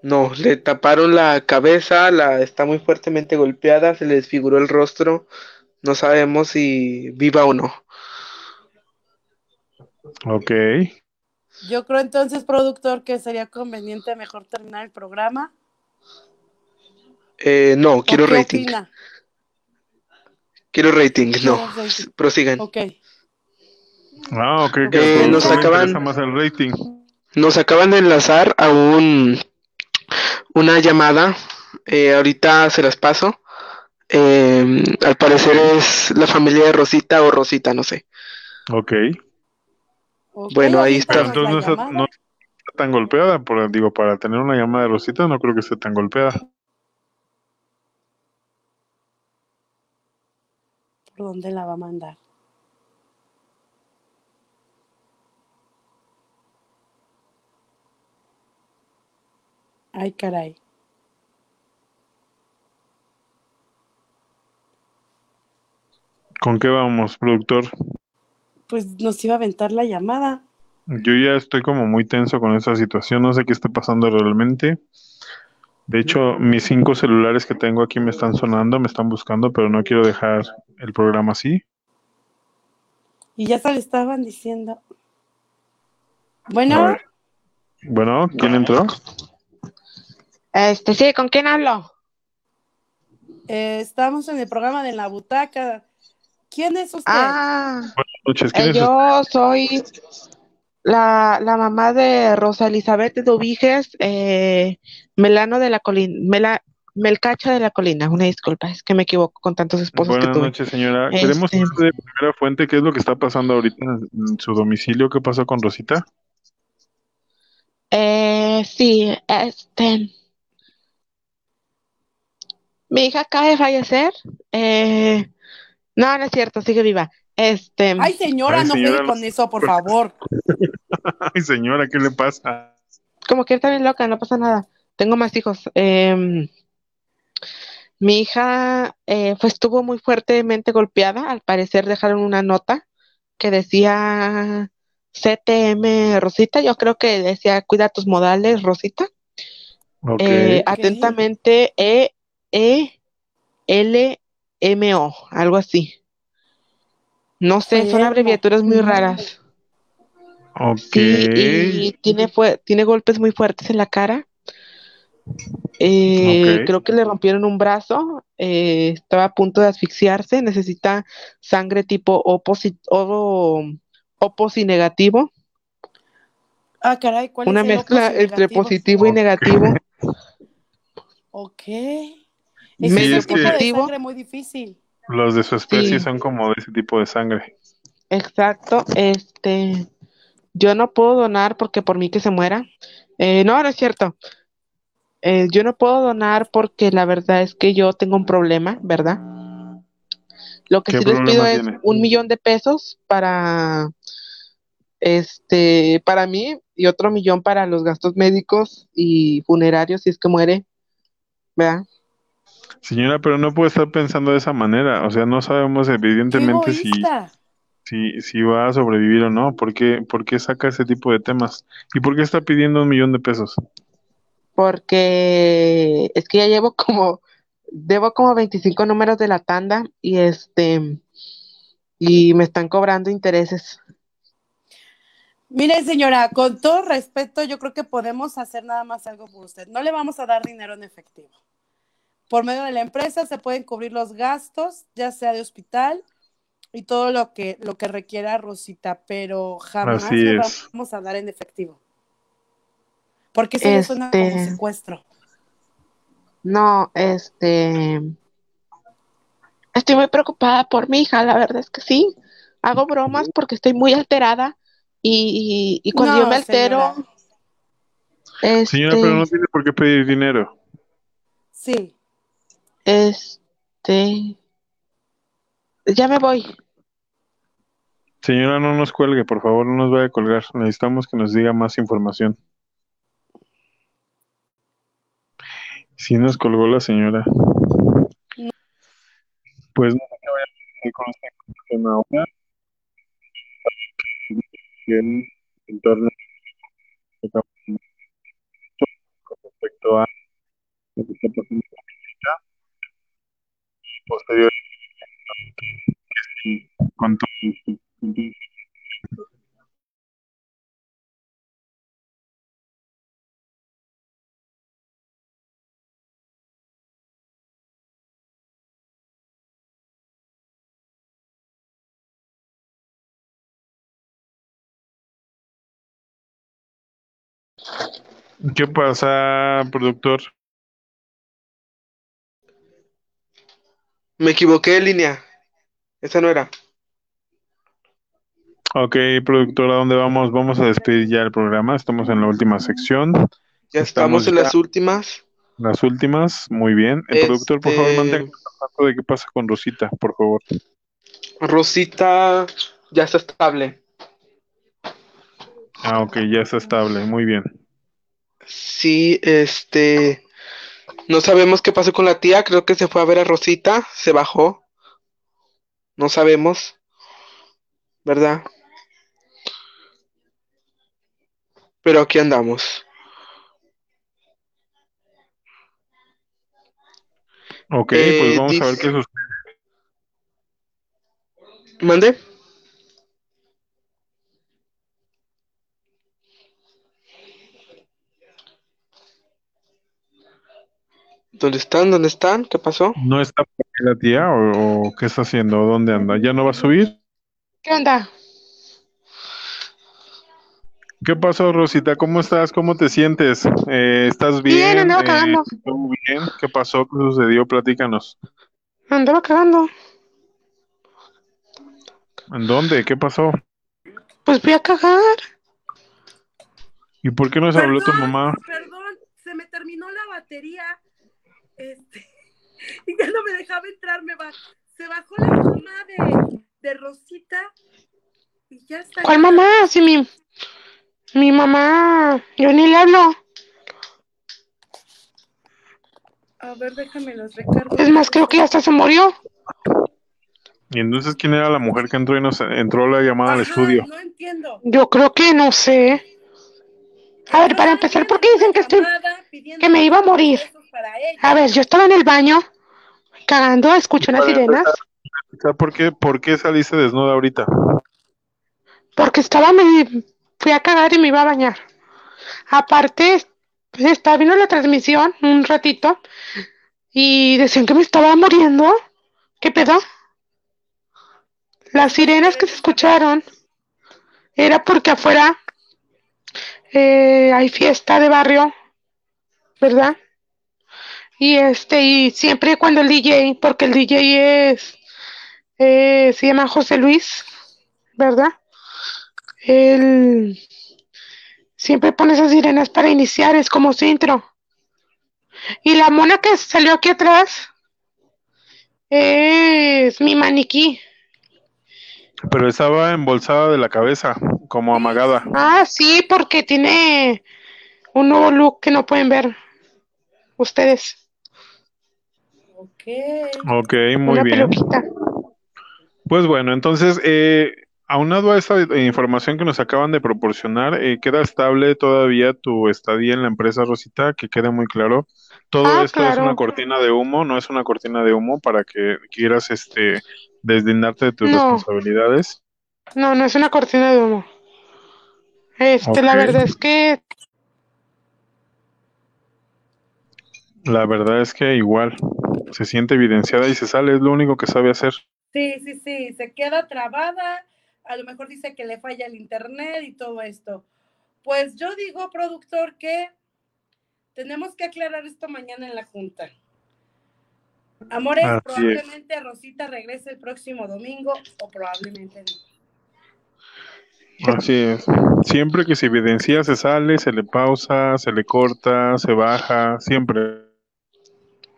Speaker 5: No, le taparon la cabeza, la está muy fuertemente golpeada, se le desfiguró el rostro. No sabemos si viva o no.
Speaker 3: Ok.
Speaker 4: Yo creo entonces, productor, que sería conveniente mejor terminar el programa.
Speaker 5: Eh, no,
Speaker 4: ¿O
Speaker 5: quiero rating.
Speaker 4: opina?
Speaker 5: Quiero rating, no.
Speaker 4: Rating.
Speaker 5: Prosigan.
Speaker 4: Ok.
Speaker 3: Ah, ok, que
Speaker 5: Eh, nos acaban-
Speaker 3: más el rating.
Speaker 5: Nos acaban de enlazar a un una llamada. eh, ahorita se las paso. Eh, al parecer es la familia de Rosita o Rosita, no sé.
Speaker 3: Ok.
Speaker 4: Ok,
Speaker 5: Bueno, ahí está.
Speaker 3: Entonces no está, no está tan golpeada, por, digo, para tener una llamada de Rosita no creo que esté tan golpeada.
Speaker 4: ¿Por dónde la va a mandar? Ay, caray.
Speaker 3: ¿Con qué vamos, productor?
Speaker 4: Pues nos iba a aventar la llamada.
Speaker 3: Yo ya estoy como muy tenso con esta situación, no sé qué está pasando realmente. De hecho, mis cinco celulares que tengo aquí me están sonando, me están buscando, pero no quiero dejar el programa así.
Speaker 4: Y ya se le estaban diciendo. Bueno.
Speaker 3: Bueno, ¿quién entró?
Speaker 2: Este, sí, ¿con quién hablo?
Speaker 4: eh, estamos en el programa de la butaca. ¿Quién es usted?
Speaker 2: Ah,
Speaker 3: Buenas noches, ¿quién
Speaker 2: eh,
Speaker 3: es?
Speaker 2: yo soy la, la mamá de Rosa Elizabeth de Ubiges, eh, Melano de la Colina, Mela, Melcacha de la Colina. Una disculpa, es que me equivoco con tantos esposos
Speaker 3: Buenas
Speaker 2: que tuve.
Speaker 3: noches, señora.
Speaker 2: Este-
Speaker 3: Queremos saber de primera fuente qué es lo que está pasando ahorita en, en su domicilio, qué pasó con Rosita.
Speaker 2: Eh, sí, este. Mi hija acaba de fallecer. Eh, no, no es cierto, sigue viva. Este,
Speaker 4: Ay, señora,
Speaker 3: Ay,
Speaker 4: no
Speaker 3: señora,
Speaker 4: juegue con eso, por favor.
Speaker 3: Ay, señora, ¿qué le pasa?
Speaker 2: como que está bien loca, no pasa nada. Tengo más hijos. Em, mi hija eh, pues estuvo muy fuertemente golpeada. Al parecer dejaron una nota que decía CTM Rosita. Yo creo que decía cuida tus modales, Rosita. Eh, atentamente E E L M O, algo así. No sé, son abreviaturas muy raras.
Speaker 3: ok.
Speaker 2: Sí, y tiene, fue, tiene golpes muy fuertes en la cara. Eh,
Speaker 3: Ok.
Speaker 2: Creo que le rompieron un brazo. eh, estaba a punto de asfixiarse. Necesita sangre tipo O, O, O posi negativo.
Speaker 4: Ah, caray, ¿cuál
Speaker 2: Una
Speaker 4: es
Speaker 2: mezcla entre positivo y negativo.
Speaker 4: Ok.
Speaker 3: Sí,
Speaker 4: Ese es
Speaker 3: es que-
Speaker 4: tipo de sangre muy difícil.
Speaker 3: Los de su especie
Speaker 2: Sí.
Speaker 3: son como de ese tipo de sangre.
Speaker 2: Exacto. Este, yo no puedo donar porque por mí que se muera. Eh, no, no es cierto. Eh, yo no puedo donar porque la verdad es que yo tengo un problema, ¿verdad?
Speaker 5: Lo que
Speaker 3: ¿Qué
Speaker 5: sí les pido es un millón de pesos para este para mí y otro millón para los gastos médicos y funerarios si es que muere. ¿Verdad?
Speaker 3: Señora, pero no puede estar pensando de esa manera. O sea, no sabemos
Speaker 4: ¡Qué
Speaker 3: evidentemente si, si va a sobrevivir o no. ¿Por qué, por qué saca ese tipo de temas? ¿Y por qué está pidiendo un millón de pesos?
Speaker 5: Porque es que ya llevo como debo como 25 números de la tanda y este y me están cobrando intereses.
Speaker 4: Mire, señora, con todo respeto, yo creo que podemos hacer nada más algo por usted. No le vamos a dar dinero en efectivo. Por medio de la empresa se pueden cubrir los gastos, ya sea de hospital y todo lo que, lo que requiera Rosita, pero jamás vamos a dar en efectivo. Porque eso le suena como
Speaker 5: Este-
Speaker 4: secuestro.
Speaker 5: No, este estoy muy preocupada por mi hija, la verdad es que sí. Hago bromas porque estoy muy alterada y, y, y cuando
Speaker 4: No,
Speaker 5: yo me altero, este,
Speaker 3: Señora, pero no tiene por qué pedir dinero.
Speaker 4: Sí.
Speaker 5: Este, ya me voy.
Speaker 3: Señora, no nos cuelgue, por favor, no nos vaya a colgar. Necesitamos que nos diga más información. Sí nos colgó la señora. Pues no qué vaya a con esta ahora. Entorno con respecto a lo que está pasando. Y posterior con todo. ¿Qué pasa, productor?
Speaker 5: Me equivoqué de línea. Esa no era.
Speaker 3: Ok, productor, ¿a dónde vamos? Vamos a despedir ya el programa. Estamos en la última sección.
Speaker 5: Ya estamos en
Speaker 3: ya
Speaker 5: las últimas.
Speaker 3: las últimas. Muy bien. El productor, por favor,
Speaker 5: Este-
Speaker 3: al tanto de qué pasa con Rosita, por favor.
Speaker 5: Rosita ya está estable.
Speaker 3: Ah, ok, ya está estable. Muy bien.
Speaker 5: Sí, este, no sabemos qué pasó con la tía, creo que se fue a ver a Rosita, se bajó, no sabemos, ¿verdad? Pero aquí andamos.
Speaker 3: Ok,
Speaker 5: Eh,
Speaker 3: pues vamos a ver qué sucede.
Speaker 5: ¿Mande? ¿Dónde están? ¿Dónde están? ¿Qué pasó?
Speaker 3: ¿No está por aquí la tía o, o qué está haciendo? ¿Dónde anda? ¿Ya no va a subir?
Speaker 2: ¿Qué onda?
Speaker 3: ¿Qué pasó, Rosita? ¿Cómo estás? ¿Cómo te sientes? Eh, ¿estás bien?
Speaker 2: Bien, andaba
Speaker 3: Eh,
Speaker 2: cagando.
Speaker 3: ¿todo bien? ¿Qué pasó? ¿Qué sucedió? Platícanos.
Speaker 2: Andaba cagando.
Speaker 3: ¿En dónde? ¿Qué pasó?
Speaker 2: Pues voy a cagar.
Speaker 3: ¿Y por qué nos habló tu mamá?
Speaker 4: Perdón, se me terminó la batería. Este, y ya no me dejaba entrar, me va. Se bajó la mamá de, de Rosita y ya está.
Speaker 2: ¿Cuál mamá? Si mi, mi mamá, yo ni le hablo.
Speaker 4: A ver, déjame los recargo.
Speaker 2: Es más, creo que ya hasta se murió.
Speaker 3: ¿Y entonces quién era la mujer que entró y nos entró la llamada al
Speaker 4: Ajá,
Speaker 3: estudio?
Speaker 4: No entiendo.
Speaker 2: Yo creo que no sé. A ver, para empezar, ¿por qué dicen que estoy, que me iba a morir? A ver, yo estaba en el baño cagando, escucho unas sirenas,
Speaker 3: ¿por qué, por qué saliste desnuda ahorita?
Speaker 2: porque estaba, me fui a cagar y me iba a bañar. Aparte, pues estaba viendo la transmisión un ratito y decían que me estaba muriendo. ¿Qué pedo? Las sirenas que se escucharon era porque afuera eh, hay fiesta de barrio, ¿verdad? Y este, y siempre cuando el DJ, porque el DJ es, eh, se llama José Luis, ¿verdad? Él siempre pone esas sirenas para iniciar, es como su intro. Y la mona que salió aquí atrás, pues mi maniquí.
Speaker 3: Pero estaba embolsada de la cabeza, como amagada.
Speaker 2: Ah, sí, porque tiene un nuevo look que no pueden ver ustedes.
Speaker 4: Ok.
Speaker 3: Muy
Speaker 2: Una
Speaker 3: bien.
Speaker 2: peluquita.
Speaker 3: Pues bueno, entonces, eh, aunado a esta información que nos acaban de proporcionar, eh, queda estable todavía tu estadía en la empresa Rosita, que quede muy claro. Todo
Speaker 2: Ah,
Speaker 3: esto es una cortina de humo, no es una cortina de humo para que quieras este deslindarte de tus
Speaker 2: No.
Speaker 3: responsabilidades.
Speaker 2: No, no es una cortina de humo. Este, la verdad es que
Speaker 3: La verdad es que igual se siente evidenciada y se sale, es lo único que sabe hacer.
Speaker 4: Sí, sí, sí, se queda trabada, a lo mejor dice que le falla el internet y todo esto. Pues yo digo, productor, que tenemos que aclarar esto mañana en la junta. Amores,
Speaker 3: Así es.
Speaker 4: probablemente Rosita regrese el próximo domingo o probablemente no.
Speaker 3: Así es. Siempre que se evidencia, se sale, se le pausa, se le corta, se baja, siempre.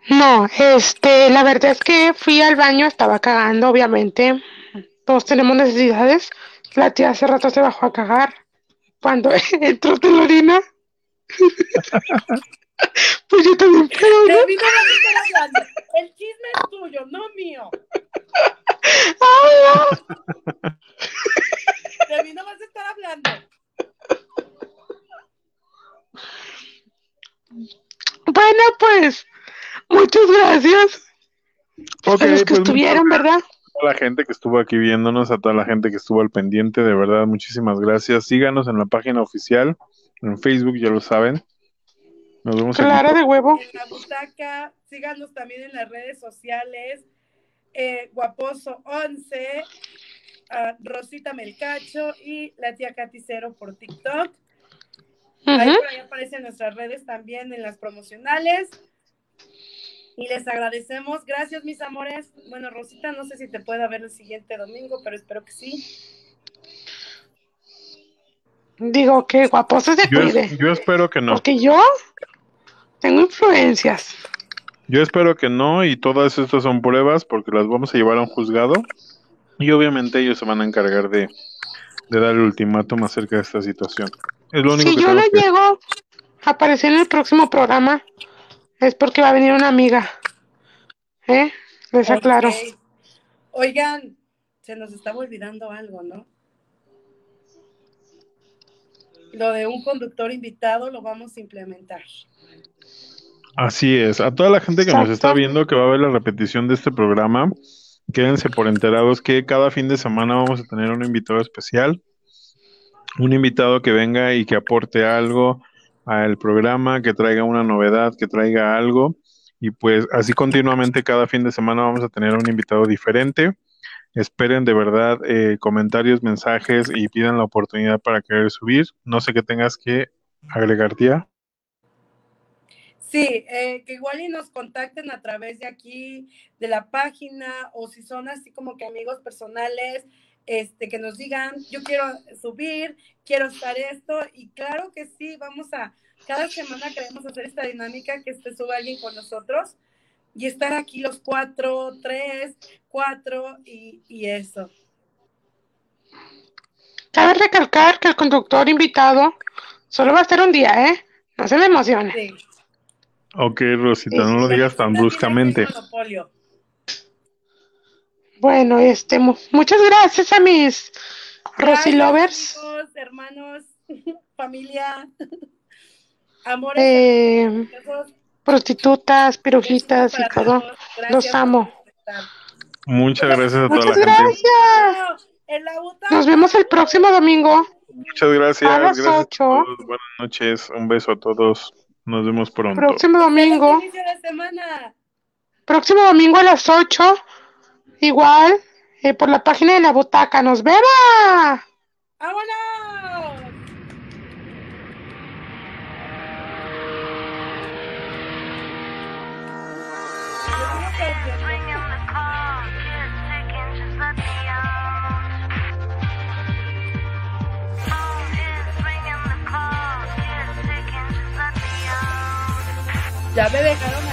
Speaker 2: No, este, la verdad es que fui al baño, estaba cagando, obviamente. Todos tenemos necesidades. La tía hace rato se bajó a cagar. Cuando entró de la orina, pues yo también puedo, ¿no?
Speaker 4: De mí no vas a estar hablando. El chisme es tuyo, no mío.
Speaker 2: Ay, no.
Speaker 4: De mí no vas a estar hablando.
Speaker 2: Bueno, pues, muchas gracias a los que
Speaker 3: pues
Speaker 2: estuvieron, ¿verdad?
Speaker 3: a toda la gente que estuvo aquí viéndonos, a toda la gente que estuvo al pendiente, de verdad, muchísimas gracias. Síganos en la página oficial, en Facebook, ya lo saben. Nos vemos.
Speaker 2: Clara de huevo.
Speaker 4: En la butaca, síganos también en las redes sociales. eh, Guaposo 11, ah, Rosita Melcacho y la tía Katy Cero por TikTok. Ahí por ahí aparecen nuestras redes también en las promocionales. Y les agradecemos. Gracias, mis amores. Bueno, Rosita, no sé si te pueda ver el siguiente domingo, pero espero que sí.
Speaker 2: Digo que guaposo se
Speaker 3: Yo, es-
Speaker 2: cuide.
Speaker 3: yo espero que no.
Speaker 2: Porque yo tengo influencias.
Speaker 3: Yo espero que no y todas estas son pruebas porque las vamos a llevar a un juzgado y obviamente ellos se van a encargar de, de dar el ultimátum acerca de esta situación. Es lo único
Speaker 2: Si
Speaker 3: que
Speaker 2: yo no
Speaker 3: que
Speaker 2: llego a aparecer en el próximo programa, es porque va a venir una amiga. ¿Eh? Les aclaro.
Speaker 4: Oigan, se nos estaba olvidando algo, ¿no? Lo de un conductor invitado lo vamos a implementar.
Speaker 3: Así es. A toda la gente que nos está viendo que va a ver la repetición de este programa, quédense por enterados que cada fin de semana vamos a tener un invitado especial, un invitado que venga y que aporte algo al programa, que traiga una novedad, que traiga algo. Y pues así continuamente cada fin de semana vamos a tener un invitado diferente. Esperen de verdad eh, comentarios, mensajes y pidan la oportunidad para querer subir. No sé qué tengas que agregar, tía.
Speaker 4: Sí, eh, que igual y nos contacten a través de aquí, de la página, o si son así como que amigos personales, este, que nos digan, yo quiero subir, quiero estar esto, y claro que sí, vamos a, cada semana queremos hacer esta dinámica, que se suba alguien con nosotros, y estar aquí los cuatro, tres, cuatro, y, y eso.
Speaker 2: Cabe recalcar que el conductor invitado solo va a estar un día, ¿eh? No se me emocione.
Speaker 4: Sí.
Speaker 3: Ok, Rosita, no lo digas tan bruscamente.
Speaker 4: monopolio.
Speaker 2: Bueno, este, mu- muchas gracias a mis Rosy Lovers.
Speaker 4: amigos, hermanos, familia, amores.
Speaker 2: Eh, prostitutas, pirujitas y todo.
Speaker 4: Gracias
Speaker 2: Los amo.
Speaker 3: Muchas gracias a toda
Speaker 2: Muchas
Speaker 3: la
Speaker 2: gracias. Nos vemos el próximo domingo.
Speaker 3: Muchas gracias.
Speaker 2: A las
Speaker 3: Gracias a. Buenas noches. Un beso a todos. Nos vemos pronto.
Speaker 2: Próximo domingo.
Speaker 4: Feliz inicio de semana.
Speaker 2: Próximo domingo a las 8. Igual, eh, por la página de la butaca. ¡Nos vemos!
Speaker 4: ¡Vámonos! Ya me dejaron